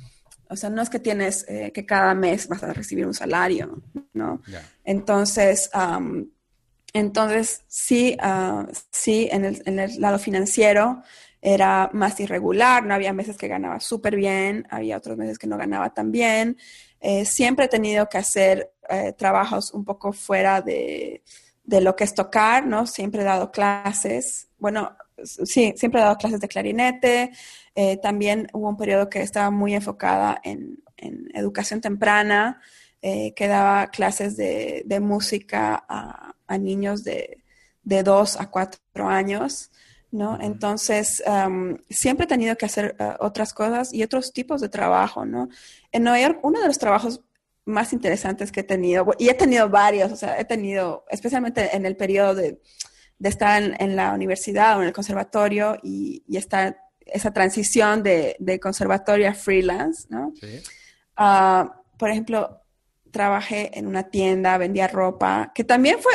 o sea, no es que tienes que cada mes vas a recibir un salario, ¿no? Entonces, entonces sí, ah, sí, en el, en el lado financiero era más irregular, no había meses que ganaba súper bien, había otros meses que no ganaba tan bien. Eh, siempre he tenido que hacer eh, trabajos un poco fuera de, lo que es tocar, ¿no? Siempre he dado clases, bueno, sí, siempre he dado clases de clarinete. Eh, también hubo un periodo que estaba muy enfocada en, educación temprana, que daba clases de, música a, niños de, de dos a cuatro años. ¿No? Entonces, siempre he tenido que hacer eh, otras cosas y otros tipos de trabajo, ¿no? En Nueva York, uno de los trabajos más interesantes que he tenido, y he tenido varios, o sea, he tenido, especialmente en el periodo de, estar en, la universidad o en el conservatorio y, y estar esa transición de, conservatorio a freelance, ¿no? Ah, por ejemplo, trabajé en una tienda, vendía ropa, que también fue,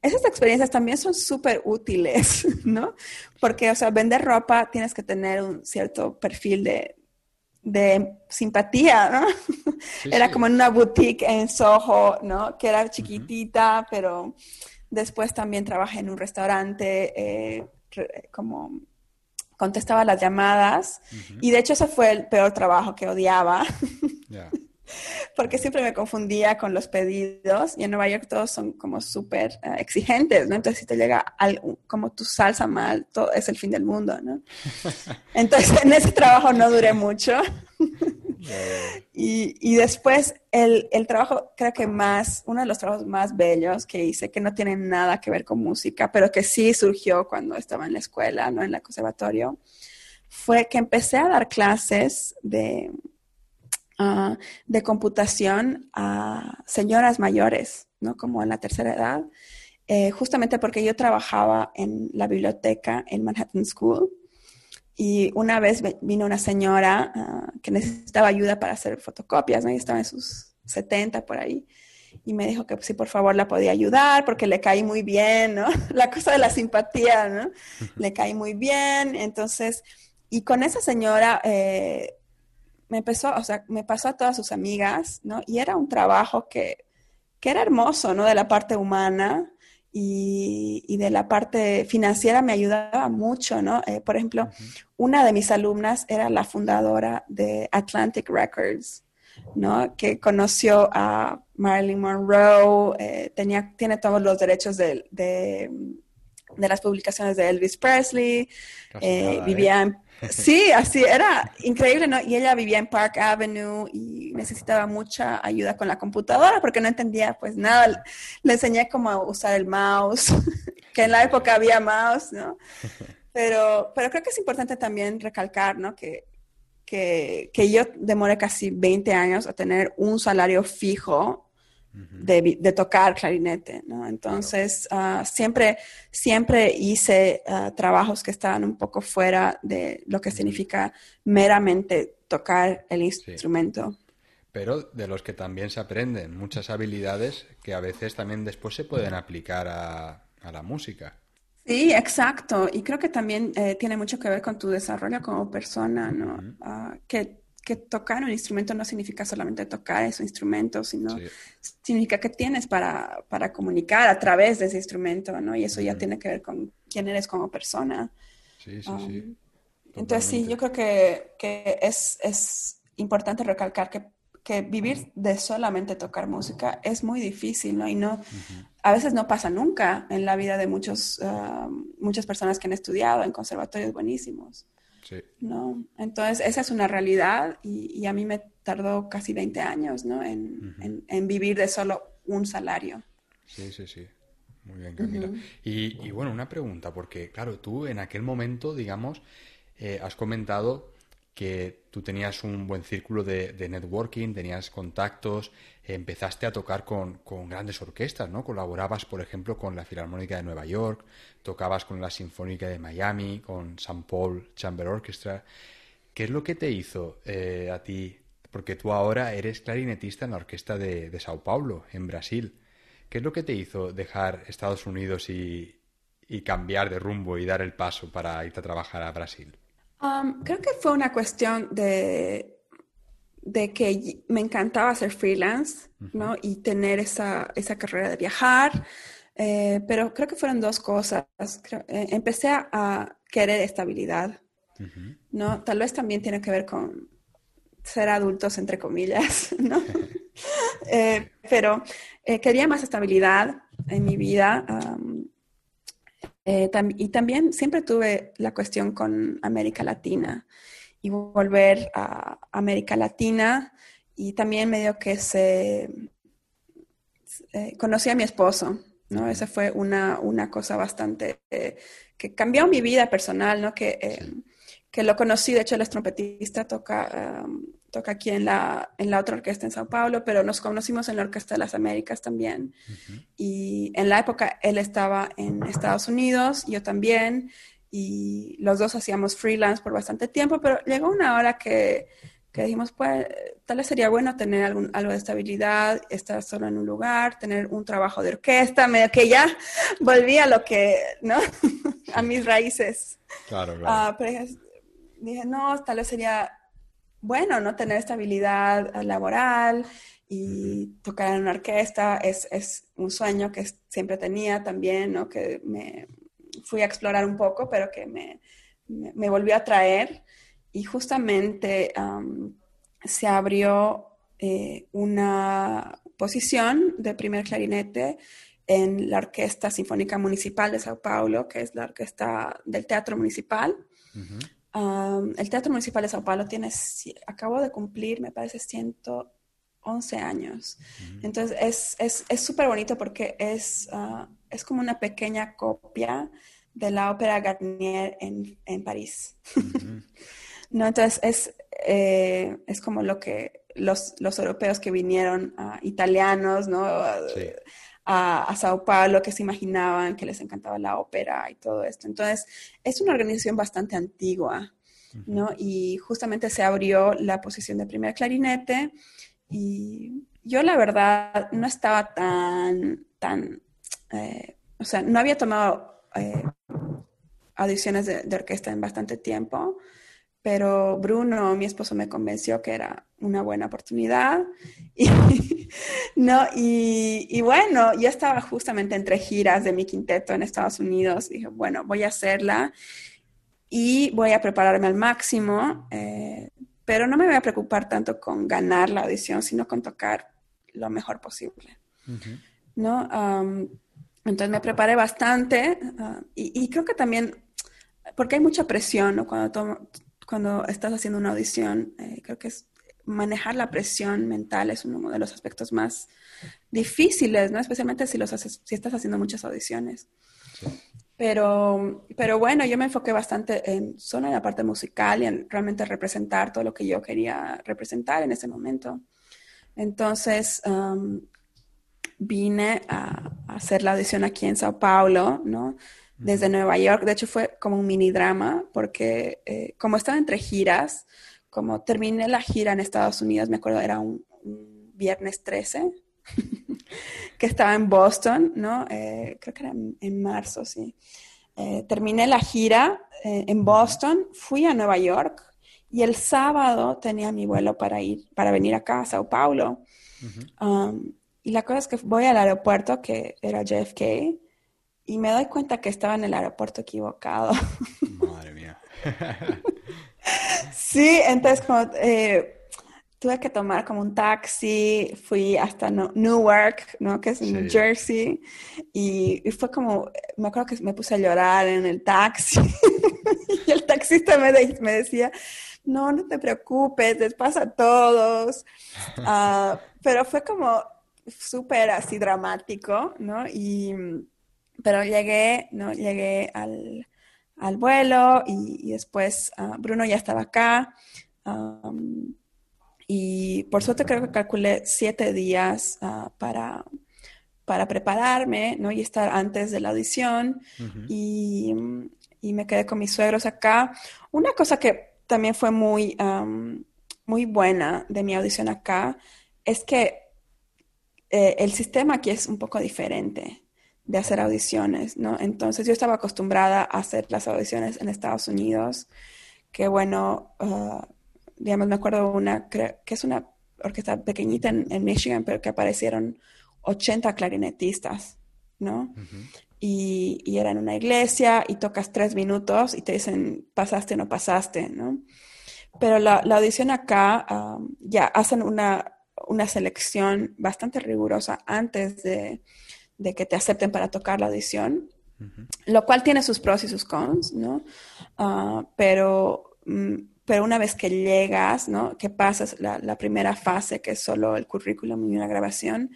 esas experiencias también son súper útiles, ¿no? Porque, o sea, vender ropa tienes que tener un cierto perfil de, simpatía, ¿no? era como en una boutique en Soho, ¿no? Que era chiquitita, pero después también trabajé en un restaurante, eh, como contestaba las llamadas, y de hecho ese fue el peor trabajo que odiaba porque siempre me confundía con los pedidos y en Nueva York todos son como súper eh, exigentes, ¿no? Entonces si te llega algo, como tu salsa mal, todo es el fin del mundo, ¿no? Entonces en ese trabajo no duré mucho. y, y, después el, el, trabajo, creo que más, uno de los trabajos más bellos que hice, que no tiene nada que ver con música, pero que sí surgió cuando estaba en la escuela, ¿no? En el conservatorio, fue que empecé a dar clases de Ah, de computación a señoras mayores, ¿no? Como en la tercera edad, eh, justamente porque yo trabajaba en la biblioteca en Manhattan School y una vez vino una señora ah, que necesitaba ayuda para hacer fotocopias, ¿no? Y estaba en sus 70 por ahí. y me dijo que si por favor la podía ayudar porque le caí muy bien, ¿no? La cosa de la simpatía, ¿no? Le caí muy bien, entonces, y con esa señora eh, me empezó, o sea, me pasó a todas sus amigas, ¿no? Y era un trabajo que, que era hermoso, ¿no? De la parte humana y, y de la parte financiera me ayudaba mucho, ¿no? Eh, por ejemplo, una de mis alumnas era la fundadora de Atlantic Records, ¿no? Que conoció a Marilyn Monroe, eh, tenía, tiene todos los derechos de, de, las publicaciones de Elvis Presley, eh, vivía en Sí, así era increíble, ¿no? Y ella vivía en Park Avenue y necesitaba mucha ayuda con la computadora porque no entendía pues nada. Le enseñé cómo usar el mouse, que en la época había mouse, ¿no? Pero, pero creo que es importante también recalcar, ¿no? Que, que, que yo demoré casi 20 años a tener un salario fijo de, tocar clarinete, ¿no? Entonces, ah, siempre, siempre hice ah, trabajos que estaban un poco fuera de lo que significa meramente tocar el instrumento.
Pero de los que también se aprenden muchas habilidades que a veces también después se pueden aplicar a, la música.
Sí, exacto. Y creo que también eh, tiene mucho que ver con tu desarrollo como persona, ¿no? Ah, que que tocar un instrumento no significa solamente tocar ese instrumento, sino significa que tienes para, para, comunicar a través de ese instrumento, ¿no? Y eso ya tiene que ver con quién eres como persona.
Sí, sí, sí. Um,
entonces, sí, yo creo que, que es, es, importante recalcar que, que, vivir de solamente tocar música es muy difícil, ¿no? Y no, a veces no pasa nunca en la vida de muchos, uh, muchas personas que han estudiado en conservatorios buenísimos. ¿No? Entonces, esa es una realidad y, a mí me tardó casi 20 años, ¿no? En, en, vivir de solo un salario.
Sí, sí, sí. Muy bien, Camila. y, y, bueno, una pregunta, porque claro, tú en aquel momento, digamos, eh, has comentado que tú tenías un buen círculo de, networking, tenías contactos, empezaste a tocar con, grandes orquestas, ¿no? Colaborabas, por ejemplo, con la Filarmónica de Nueva York, tocabas con la Sinfónica de Miami, con St. Paul Chamber Orchestra. ¿Qué es lo que te hizo eh, a ti? Porque tú ahora eres clarinetista en la Orquesta de, de Sao Paulo, en Brasil. ¿Qué es lo que te hizo dejar Estados Unidos y, y cambiar de rumbo y dar el paso para irte a trabajar a Brasil?
Creo que fue una cuestión de, de que me encantaba hacer freelance, ¿no? Y tener esa, esa carrera de viajar. Eh, pero creo que fueron dos cosas. Eh, empecé a, querer estabilidad, ¿no? Tal vez también tiene que ver con ser adultos, entre comillas, ¿no? Eh, pero quería más estabilidad en mi vida. Eh, y también siempre tuve la cuestión con América Latina y volver a América Latina y también medio que se eh, conocí a mi esposo, ¿no? Esa fue una, una cosa bastante eh, que cambió mi vida personal, ¿no? Que, que lo conocí, de hecho él es trompetista, toca toca aquí en la, en la otra orquesta en Sao Paulo, pero nos conocimos en la Orquesta de las Américas también. Y en la época él estaba en Estados Unidos, yo también, y los dos hacíamos freelance por bastante tiempo, pero llegó una hora que, que dijimos, pues tal vez sería bueno tener algún, algo de estabilidad, estar solo en un lugar, tener un trabajo de orquesta, medio que ya volví a lo que, ¿no? a mis raíces.
Claro, claro. Ah,
pero dije, no, tal vez sería bueno, ¿no? Tener estabilidad laboral y tocar en una orquesta es, un sueño que siempre tenía también, ¿no? Que me fui a explorar un poco, pero que me, volvió a traer. Y justamente se abrió eh, una posición de primer clarinete en la Orquesta Sinfónica Municipal de Sao Paulo, que es la orquesta del Teatro Municipal el Teatro Municipal de Sao Paulo tiene, acabo de cumplir, me parece, 111 años. Entonces es súper bonito porque es, ah, es como una pequeña copia de la ópera Garnier en, en París. no, entonces es, eh, es como lo que los, los europeos que vinieron, uh, italianos, ¿no? A, a, Sao Paulo, que se imaginaban que les encantaba la ópera y todo esto. Entonces, es una organización bastante antigua, ¿no? Y justamente se abrió la posición de primer clarinete y, yo la verdad no estaba tan, tan, eh, o sea, no había tomado eh, audiciones de, orquesta en bastante tiempo, pero Bruno, mi esposo, me convenció que era una buena oportunidad. Y, no, y, bueno, yo estaba justamente entre giras de mi quinteto en Estados Unidos. Dije, bueno, voy a hacerla y voy a prepararme al máximo, eh, pero no me voy a preocupar tanto con ganar la audición, sino con tocar lo mejor posible. ¿no? entonces me preparé bastante ah, y, creo que también, porque hay mucha presión ¿no? cuando, cuando estás haciendo una audición, eh, creo que es manejar la presión mental es uno de los aspectos más difíciles, ¿no? especialmente si, los si estás haciendo muchas audiciones. Pero, pero bueno, yo me enfoqué bastante en solo en la parte musical y en realmente representar todo lo que yo quería representar en ese momento. Entonces, vine a, hacer la audición aquí en Sao Paulo, ¿no? Desde Nueva York. De hecho, fue como un mini drama, porque eh, como estaba entre giras, como terminé la gira en Estados Unidos, me acuerdo, era un, viernes 13, que estaba en Boston, ¿no? Eh, creo que era en, marzo, sí. Eh, terminé la gira en Boston, fui a Nueva York y el sábado tenía mi vuelo para ir, para venir acá a Sao Paulo. Y la cosa es que voy al aeropuerto, que era JFK, y me doy cuenta que estaba en el aeropuerto equivocado. Madre mía. sí, entonces como eh, tuve que tomar como un taxi, fui hasta Newark, ¿no? Que es en New Jersey, y, fue como, me acuerdo que me puse a llorar en el taxi, y el taxista me, me decía, no, no te preocupes, les pasa a todos. Uh, pero fue como, súper así dramático, ¿no? Y, pero llegué, ¿no? Llegué al, al vuelo y, después ah, Bruno ya estaba acá. y por suerte creo que calculé siete días uh, para, para prepararme, ¿no? Y estar antes de la audición. y, y, me quedé con mis suegros acá. Una cosa que también fue muy, muy buena de mi audición acá es que eh, el sistema aquí es un poco diferente de hacer audiciones, ¿no? Entonces yo estaba acostumbrada a hacer las audiciones en Estados Unidos, que bueno, ah, digamos, me acuerdo una, que es una orquesta pequeñita en, Michigan, pero que aparecieron 80 clarinetistas, ¿no? y, y, era en una iglesia y tocas tres minutos y te dicen, pasaste o no pasaste, ¿no? Pero la, la audición acá, ah, ya hacen una una selección bastante rigurosa antes de, que te acepten para tocar la audición, lo cual tiene sus pros y sus cons, ¿no? Ah, pero, mm, pero una vez que llegas, ¿no? Que pasas la, primera fase, que es solo el currículum y una grabación,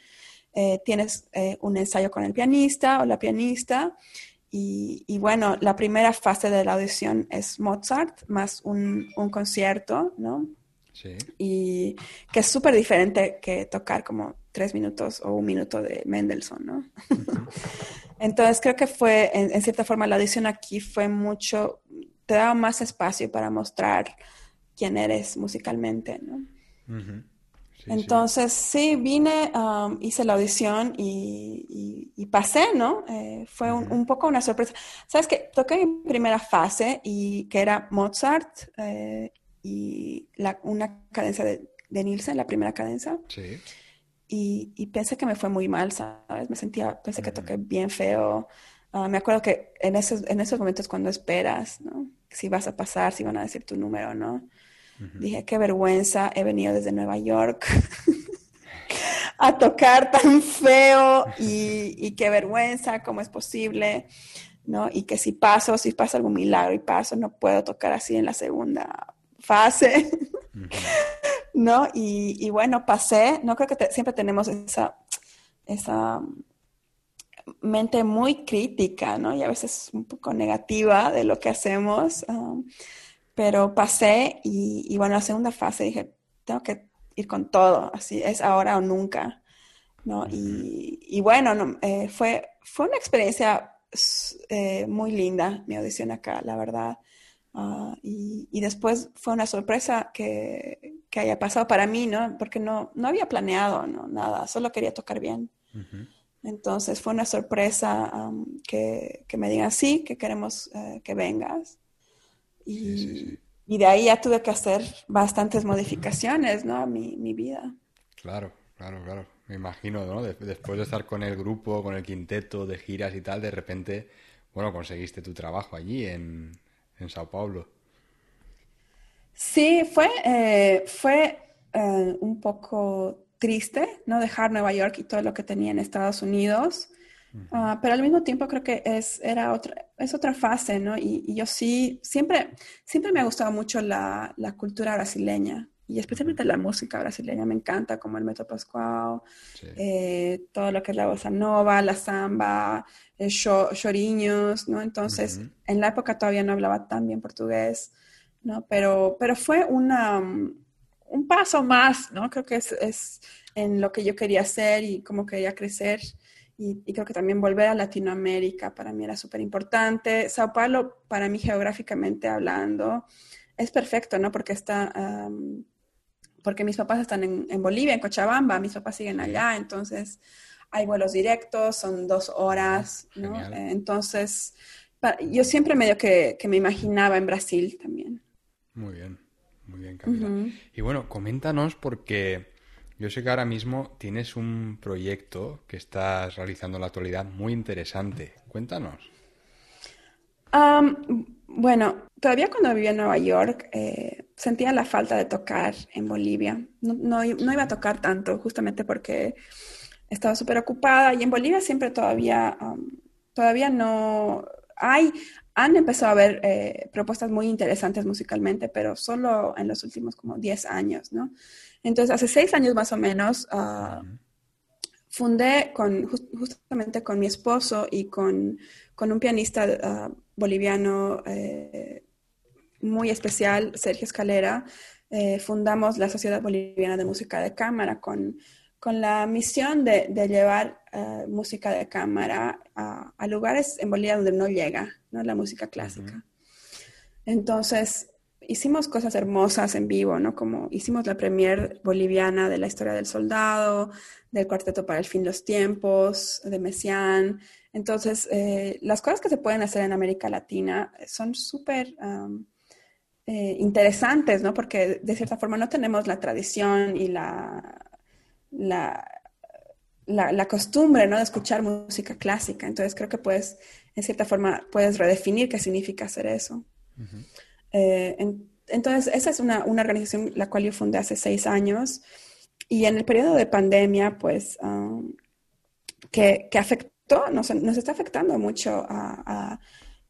eh, tienes eh, un ensayo con el pianista o la pianista. Y, y, bueno, la primera fase de la audición es Mozart más un, un concierto, ¿no? Y que es súper diferente que tocar como tres minutos o un minuto de Mendelssohn, ¿no? Entonces creo que fue, en, cierta forma, la audición aquí fue mucho, te daba más espacio para mostrar quién eres musicalmente, ¿no? Entonces, sí. vine, um, hice la audición y, pasé, ¿no? Eh, fue un, poco una sorpresa. ¿Sabes qué? Toqué mi primera fase y que era Mozart eh, y la, una cadencia de, de, Nielsen, la primera cadencia. Sí. Y, y, pensé que me fue muy mal, ¿sabes? Me sentía, pensé que toqué bien feo. Ah, me acuerdo que en esos, en esos momentos cuando esperas, ¿no? Si vas a pasar, si van a decir tu número, ¿no? Dije, qué vergüenza, he venido desde Nueva York a tocar tan feo y, y, qué vergüenza, cómo es posible, ¿no? Y que si paso, si pasa algún milagro y paso, no puedo tocar así en la segunda fase, ¿no? Y, bueno, pasé, no creo que siempre tenemos esa, esa mente muy crítica, ¿no? Y a veces un poco negativa de lo que hacemos, um, pero pasé y, bueno, la segunda fase dije, tengo que ir con todo, así es ahora o nunca, ¿no? y, bueno, eh, fue, fue una experiencia eh, muy linda mi audición acá, la verdad. Ah, y, después fue una sorpresa que, que, haya pasado para mí, ¿no? Porque no, no había planeado, ¿no? Nada, solo quería tocar bien. Entonces fue una sorpresa que, que, me digan, sí, que queremos eh, que vengas. Y, y, de ahí ya tuve que hacer bastantes modificaciones, ¿no? A mi, mi vida.
Claro, claro, claro. Me imagino, ¿no? después de estar con el grupo, con el quinteto de giras y tal, de repente, bueno, conseguiste tu trabajo allí en, en Sao Paulo.
Sí, fue, eh, fue eh, un poco triste, ¿no? Dejar Nueva York y todo lo que tenía en Estados Unidos. Ah, pero al mismo tiempo creo que es, era otra, es otra fase, ¿no? Y, yo sí, siempre, siempre me ha gustado mucho la, la, cultura brasileña y especialmente la música brasileña. Me encanta como el Metro Pascual, eh, todo lo que es la bossa nova, la samba, el choriños, ¿no? Entonces, en la época todavía no hablaba tan bien portugués, ¿no? Pero, pero fue una, un paso más, ¿no? Creo que es, es en lo que yo quería hacer y cómo quería crecer. Y, creo que también volver a Latinoamérica para mí era súper importante. Sao Paulo, para mí geográficamente hablando, es perfecto, ¿no? Porque está, porque mis papás están en, en, Bolivia, en Cochabamba, mis papás siguen allá, entonces hay vuelos directos, son dos horas, ¿no? Eh, entonces, yo siempre medio que, que, me imaginaba en Brasil también.
Muy bien, muy bien, Camila. Y bueno, coméntanos porque yo sé que ahora mismo tienes un proyecto que estás realizando en la actualidad muy interesante. Cuéntanos.
Bueno, todavía cuando vivía en Nueva York eh, sentía la falta de tocar en Bolivia. No, no, no, iba a tocar tanto, justamente porque estaba súper ocupada y en Bolivia siempre todavía, todavía no hay, han empezado a haber eh, propuestas muy interesantes musicalmente, pero solo en los últimos como 10 años, ¿no? Entonces, hace seis años más o menos, ah, fundé con, justamente con mi esposo y con, con un pianista ah, boliviano eh, muy especial, Sergio Escalera, eh, fundamos la Sociedad Boliviana de Música de Cámara con con la misión de, llevar eh, música de cámara a, lugares en Bolivia donde no llega ¿no? la música clásica. Entonces, hicimos cosas hermosas en vivo, ¿no? Como hicimos la premier boliviana de la historia del soldado, del cuarteto para el fin de los tiempos, de Messiaen. Entonces, eh, las cosas que se pueden hacer en América Latina son súper eh, interesantes, ¿no? Porque de cierta forma no tenemos la tradición y la la, la, costumbre, ¿no? De escuchar música clásica. Entonces creo que puedes, en cierta forma, puedes redefinir qué significa hacer eso. Eh, entonces, esa es una, una, organización la cual yo fundé hace seis años. Y en el periodo de pandemia, pues, um, que, que, afectó, nos, nos, está afectando mucho a,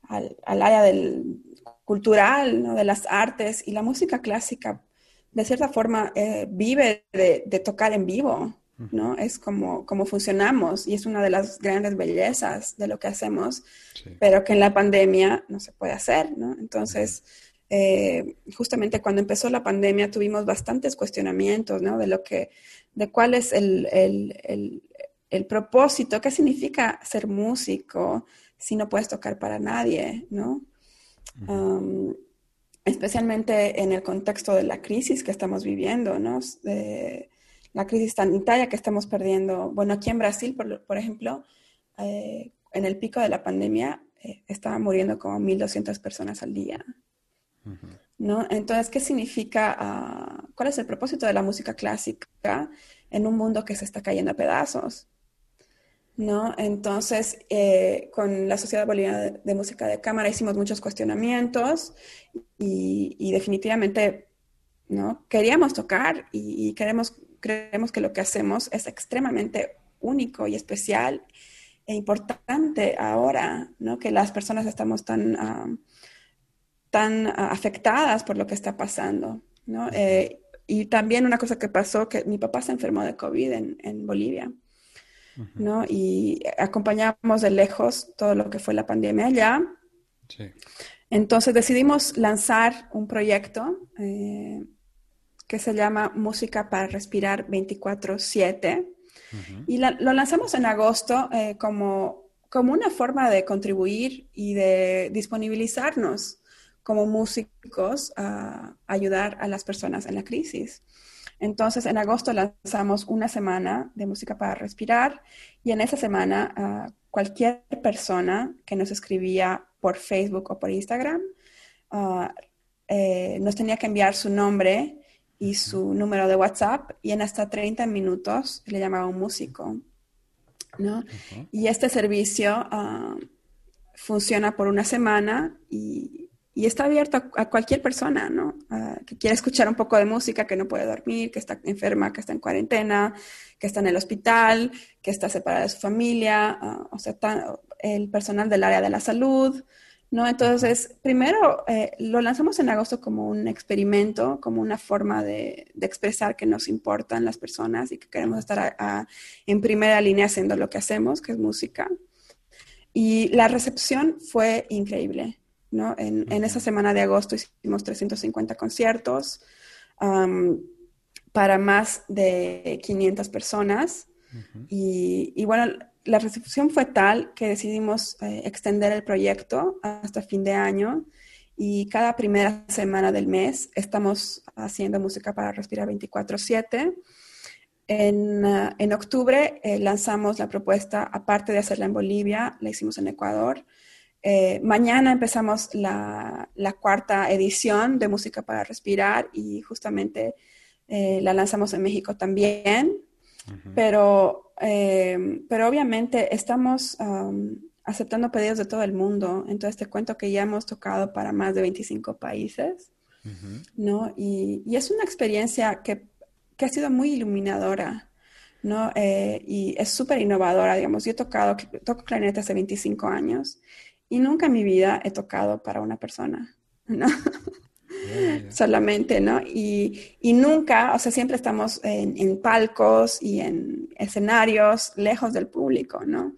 al, área del cultural, ¿no? de las artes y la música clásica de cierta forma eh, vive de, tocar en vivo, ¿no? Es como, como funcionamos y es una de las grandes bellezas de lo que hacemos, pero que en la pandemia no se puede hacer, ¿no? Entonces, eh, justamente cuando empezó la pandemia tuvimos bastantes cuestionamientos, ¿no? De lo que, de cuál es el, propósito, qué significa ser músico si no puedes tocar para nadie, ¿no? especialmente en el contexto de la crisis que estamos viviendo, ¿no? De la crisis sanitaria que estamos perdiendo. Bueno, aquí en Brasil, por, ejemplo, eh, en el pico de la pandemia eh, estaban muriendo como 1.200 personas al día. ¿No? Entonces, ¿qué significa, ah, cuál es el propósito de la música clásica en un mundo que se está cayendo a pedazos? ¿No? Entonces, eh, con la Sociedad Boliviana de, Música de Cámara hicimos muchos cuestionamientos y, definitivamente, ¿no? Queríamos tocar y, queremos, creemos que lo que hacemos es extremadamente único y especial e importante ahora, ¿no? Que las personas estamos tan, ah, tan afectadas por lo que está pasando, ¿no? Eh, y también una cosa que pasó, que mi papá se enfermó de COVID en, en Bolivia. ¿No? Y acompañamos de lejos todo lo que fue la pandemia allá. Entonces decidimos lanzar un proyecto eh, que se llama Música para Respirar 24/7 y lo lanzamos en agosto eh, como, como una forma de contribuir y de disponibilizarnos como músicos a ayudar a las personas en la crisis. Entonces, en agosto lanzamos una semana de música para respirar y en esa semana ah, cualquier persona que nos escribía por Facebook o por Instagram ah, eh, nos tenía que enviar su nombre y su número de WhatsApp y en hasta 30 minutos le llamaba un músico. ¿no? Y este servicio ah, funciona por una semana y, está abierto a, cualquier persona, ¿no? Ah, que quiere escuchar un poco de música, que no puede dormir, que está enferma, que está en cuarentena, que está en el hospital, que está separada de su familia, ah, o sea, el personal del área de la salud, ¿no? Entonces, primero eh, lo lanzamos en agosto como un experimento, como una forma de, expresar que nos importan las personas y que queremos estar en primera línea haciendo lo que hacemos, que es música. Y la recepción fue increíble, ¿no? En, esa semana de agosto hicimos 350 conciertos para más de 500 personas. y, y bueno, la recepción fue tal que decidimos eh, extender el proyecto hasta fin de año y cada primera semana del mes estamos haciendo música para respirar 24/7. En, uh, en, octubre eh, lanzamos la propuesta, aparte de hacerla en Bolivia, la hicimos en Ecuador. Eh, mañana empezamos la, la, cuarta edición de Música para Respirar y justamente la lanzamos en México también. Pero eh, pero obviamente estamos aceptando pedidos de todo el mundo. Entonces te cuento que ya hemos tocado para más de 25 países, ¿no? Y, es una experiencia que, que, ha sido muy iluminadora, ¿no? Eh, y es súper innovadora, digamos. Yo he tocado, toco clarinete hace 25 años y nunca en mi vida he tocado para una persona, ¿no? solamente, ¿no? Y, y, nunca, o sea, siempre estamos en, palcos y en escenarios lejos del público, ¿no?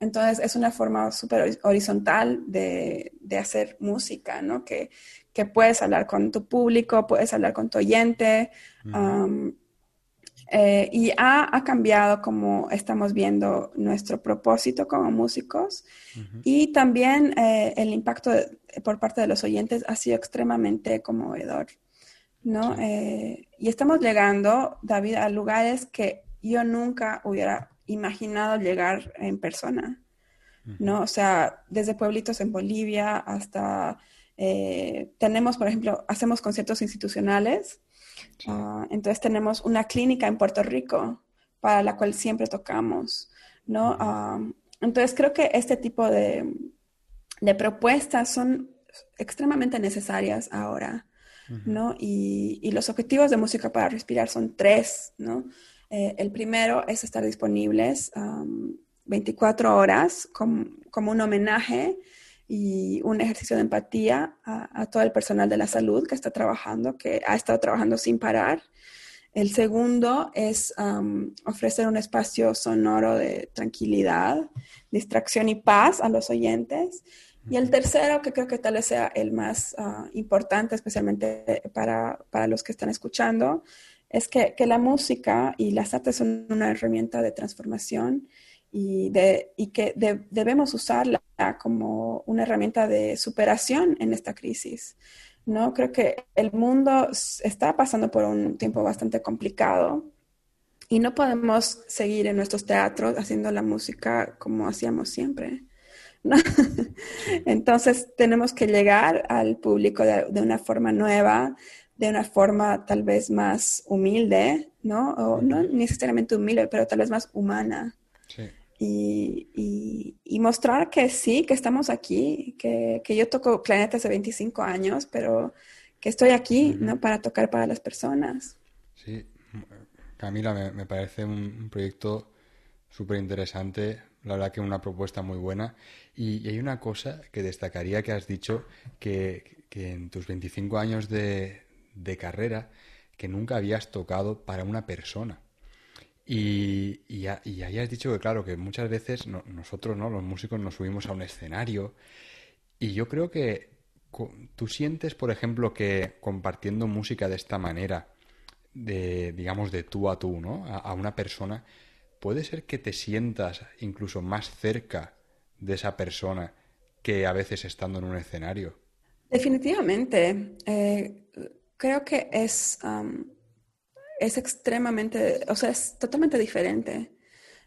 Entonces es una forma súper horizontal de, de, hacer música, ¿no? Que, que, puedes hablar con tu público, puedes hablar con tu oyente. Eh, y ha, ha, cambiado como estamos viendo nuestro propósito como músicos y también eh, el impacto por parte de los oyentes ha sido extremadamente conmovedor, ¿no? Eh, y estamos llegando, David, a lugares que yo nunca hubiera imaginado llegar en persona, ¿no? O sea, desde pueblitos en Bolivia hasta, tenemos, por ejemplo, hacemos conciertos institucionales Ah, entonces tenemos una clínica en Puerto Rico para la cual siempre tocamos, ¿no? Ah, entonces creo que este tipo de, propuestas son extremadamente necesarias ahora, ¿no? Y, los objetivos de Música para Respirar son tres, ¿no? Eh, el primero es estar disponibles 24 horas como un homenaje y un ejercicio de empatía a, todo el personal de la salud que está trabajando, que ha estado trabajando sin parar. El segundo es ofrecer un espacio sonoro de tranquilidad, distracción y paz a los oyentes. Y el tercero, que creo que tal vez sea el más ah, importante, especialmente para, para, los que están escuchando, es que, que la música y las artes son una herramienta de transformación y, de, y que debemos usarla como una herramienta de superación en esta crisis. ¿no? Creo que el mundo está pasando por un tiempo bastante complicado y no podemos seguir en nuestros teatros haciendo la música como hacíamos siempre. ¿no? Entonces tenemos que llegar al público de, de, una forma nueva, de una forma tal vez más humilde, ¿no? O no necesariamente humilde, pero tal vez más humana. Sí y, y, mostrar que sí, que estamos aquí, que, que, yo toco clarinete hace 25 años, pero que estoy aquí, ¿no? Para tocar para las personas.
Sí, Camila, me, me parece un, proyecto súper interesante, la verdad que una propuesta muy buena. Y, hay una cosa que destacaría que has dicho, que, que en tus 25 años de, de carrera, que nunca habías tocado para una persona. Y, y, ahí has dicho que, claro, que muchas veces nosotros, ¿no? Los músicos nos subimos a un escenario y yo creo que tú sientes, por ejemplo, que compartiendo música de esta manera, de, digamos, de tú a tú, ¿no? A, una persona, puede ser que te sientas incluso más cerca de esa persona que a veces estando en un escenario.
Definitivamente. Eh, creo que es, es extremadamente, o sea, es totalmente diferente,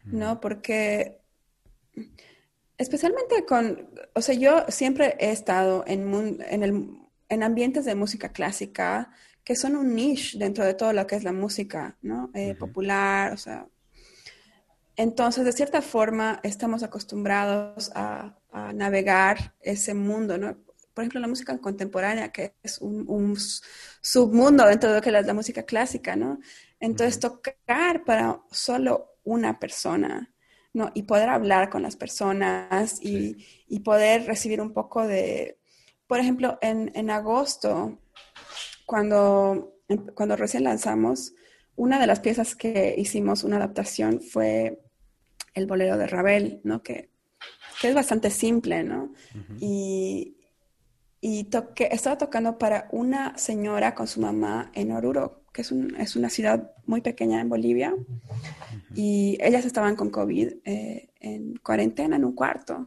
¿no? Porque especialmente con, o sea, yo siempre he estado en, en, el, en ambientes de música clásica que son un niche dentro de todo lo que es la música, ¿no? Eh, popular, o sea. Entonces, de cierta forma, estamos acostumbrados a, navegar ese mundo, ¿no? Por ejemplo, la música contemporánea, que es un, submundo dentro de lo que es la música clásica, ¿no? Entonces, tocar para solo una persona, ¿no? Y poder hablar con las personas y, y poder recibir un poco de, por ejemplo, en, en agosto, cuando, cuando recién lanzamos, una de las piezas que hicimos una adaptación fue el bolero de Ravel, ¿no? Que, que es bastante simple, ¿no? Y, y toqué, estaba tocando para una señora con su mamá en Oruro, que es, un, es una ciudad muy pequeña en Bolivia, y ellas estaban con COVID eh, en cuarentena en un cuarto.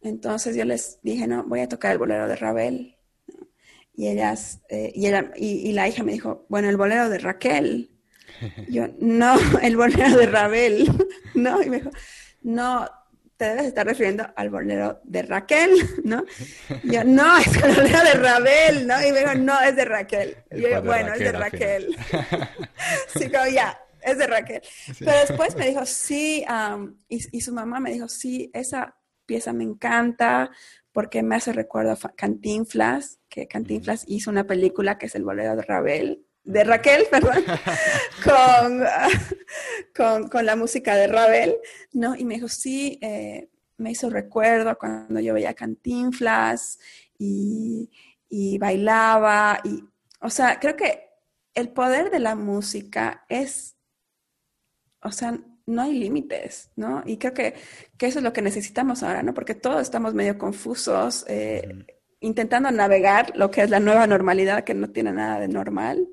Entonces yo les dije, no, voy a tocar el bolero de Ravel. Y ellas, eh, y, ella, y, la hija me dijo, bueno, el bolero de Raquel. Yo, no, el bolero de Ravel. no, y me dijo, no, te debes estar refiriendo al bolero de Raquel, ¿no? yo, no, es el bolero de Ravel, ¿no? Y me dijo, no, es de Raquel. Y yo, bueno, es de Raquel. sí, como ya, es de Raquel. Pero después me dijo, sí, y, y, su mamá me dijo, sí, esa pieza me encanta porque me hace recuerdo a Cantinflas, que Cantinflas hizo una película que es el bolero de Ravel, de Raquel, perdón, con, con, la música de Ravel, ¿no? Y me dijo, sí, eh, me hizo recuerdo cuando yo veía Cantinflas y, y bailaba, y, o sea, creo que el poder de la música es, o sea, no hay límites, ¿no? Y creo que, que, eso es lo que necesitamos ahora, ¿no? Porque todos estamos medio confusos, eh, intentando navegar lo que es la nueva normalidad, que no tiene nada de normal.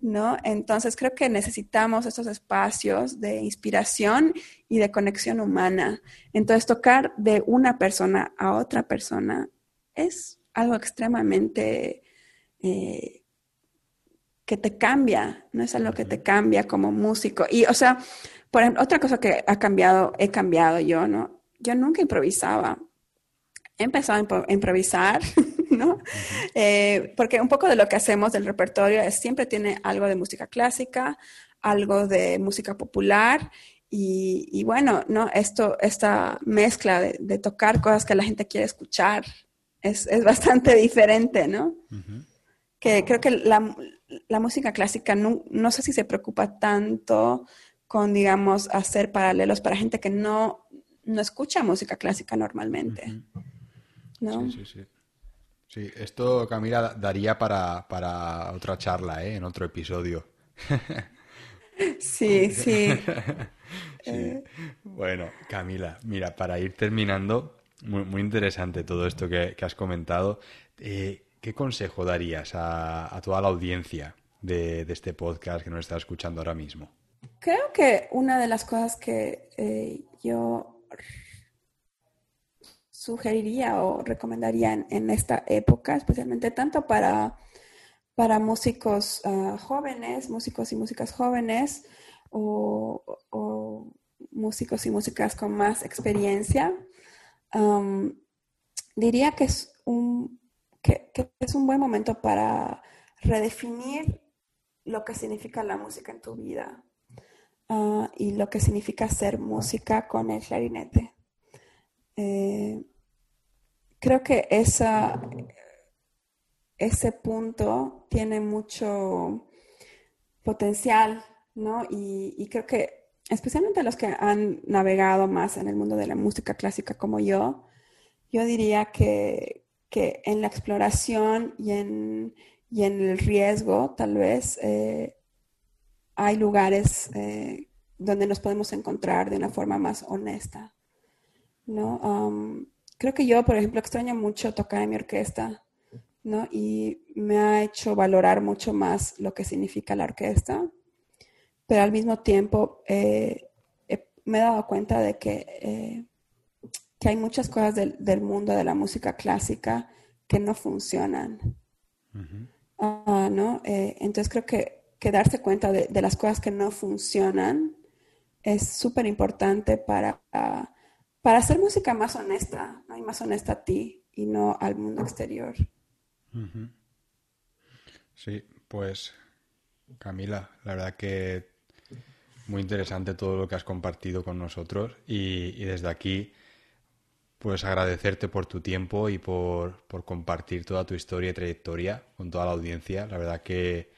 ¿No? Entonces creo que necesitamos estos espacios de inspiración y de conexión humana. Entonces tocar de una persona a otra persona es algo extremadamente eh, que te cambia, no es algo que te cambia como músico. Y, o sea, por ejemplo, otra cosa que ha cambiado, he cambiado yo, ¿no? Yo nunca improvisaba. He empezado a improvisar ¿no? Eh, porque un poco de lo que hacemos del repertorio es siempre tiene algo de música clásica, algo de música popular y, bueno, ¿no? Esto, esta mezcla de, tocar cosas que la gente quiere escuchar es, bastante diferente, ¿no? Que creo que la, música clásica no, no, sé si se preocupa tanto con, digamos, hacer paralelos para gente que no, no escucha música clásica normalmente. ¿no?
Sí, sí, sí. Sí, esto, Camila, daría para, otra charla, ¿eh? En otro episodio.
Sí, sí.
sí. Bueno, Camila, mira, para ir terminando, muy, interesante todo esto que, has comentado. Eh, ¿Qué consejo darías a, toda la audiencia de, este podcast que nos está escuchando ahora mismo?
Creo que una de las cosas que eh, yo sugeriría o recomendaría en, esta época, especialmente tanto para, para músicos ah, jóvenes, músicos y músicas jóvenes o, músicos y músicas con más experiencia? diría que es, un, que, es un buen momento para redefinir lo que significa la música en tu vida ah, y lo que significa hacer música con el clarinete. Eh, creo que ese punto tiene mucho potencial, ¿no? Y, creo que especialmente los que han navegado más en el mundo de la música clásica como yo, yo diría que, en la exploración y en, el riesgo, tal vez, eh, hay lugares eh, donde nos podemos encontrar de una forma más honesta, ¿no? Um, creo que yo, por ejemplo, extraño mucho tocar en mi orquesta, ¿no? Y me ha hecho valorar mucho más lo que significa la orquesta, pero al mismo tiempo eh, me he dado cuenta de que, eh, que hay muchas cosas del, mundo de la música clásica que no funcionan. Ah, ¿no? Eh, entonces creo que, que darse cuenta de, las cosas que no funcionan es súper importante para, para hacer música más honesta, y más honesta a ti y no al mundo exterior.
Sí, pues Camila, la verdad que muy interesante todo lo que has compartido con nosotros y, desde aquí pues agradecerte por tu tiempo y por, compartir toda tu historia y trayectoria con toda la audiencia. La verdad que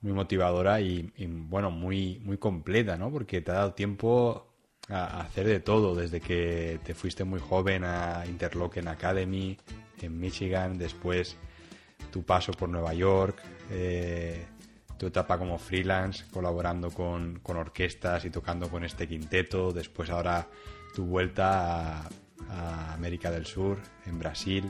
muy motivadora y, bueno, muy, muy completa, ¿no? Porque te ha dado tiempo a, hacer de todo, desde que te fuiste muy joven a Interlochen Academy en Michigan, después tu paso por Nueva York, eh, tu etapa como freelance, colaborando con, orquestas y tocando con este quinteto, después ahora tu vuelta a, América del Sur, en Brasil,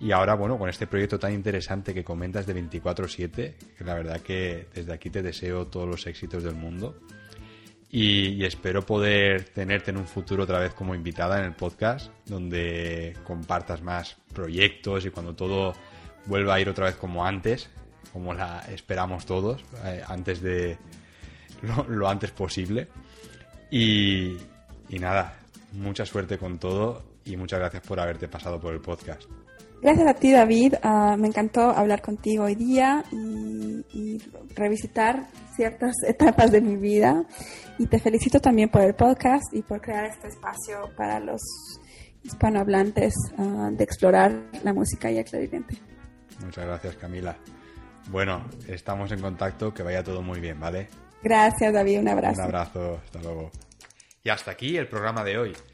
y ahora, bueno, con este proyecto tan interesante que comentas de 24/7, que la verdad que desde aquí te deseo todos los éxitos del mundo. Y, espero poder tenerte en un futuro otra vez como invitada en el podcast, donde compartas más proyectos y cuando todo vuelva a ir otra vez como antes, como la esperamos todos, eh, antes de lo, antes posible. Y, nada, mucha suerte con todo y muchas gracias por haberte pasado por el podcast.
Gracias a ti, David. Ah, me encantó hablar contigo hoy día y, y, revisitar ciertas etapas de mi vida. Y te felicito también por el podcast y por crear este espacio para los hispanohablantes ah, de explorar la música y el clarinete.
Muchas gracias, Camila. Bueno, estamos en contacto, que vaya todo muy bien, ¿vale?
Gracias, David, un abrazo.
Un abrazo, hasta luego. Y hasta aquí el programa de hoy.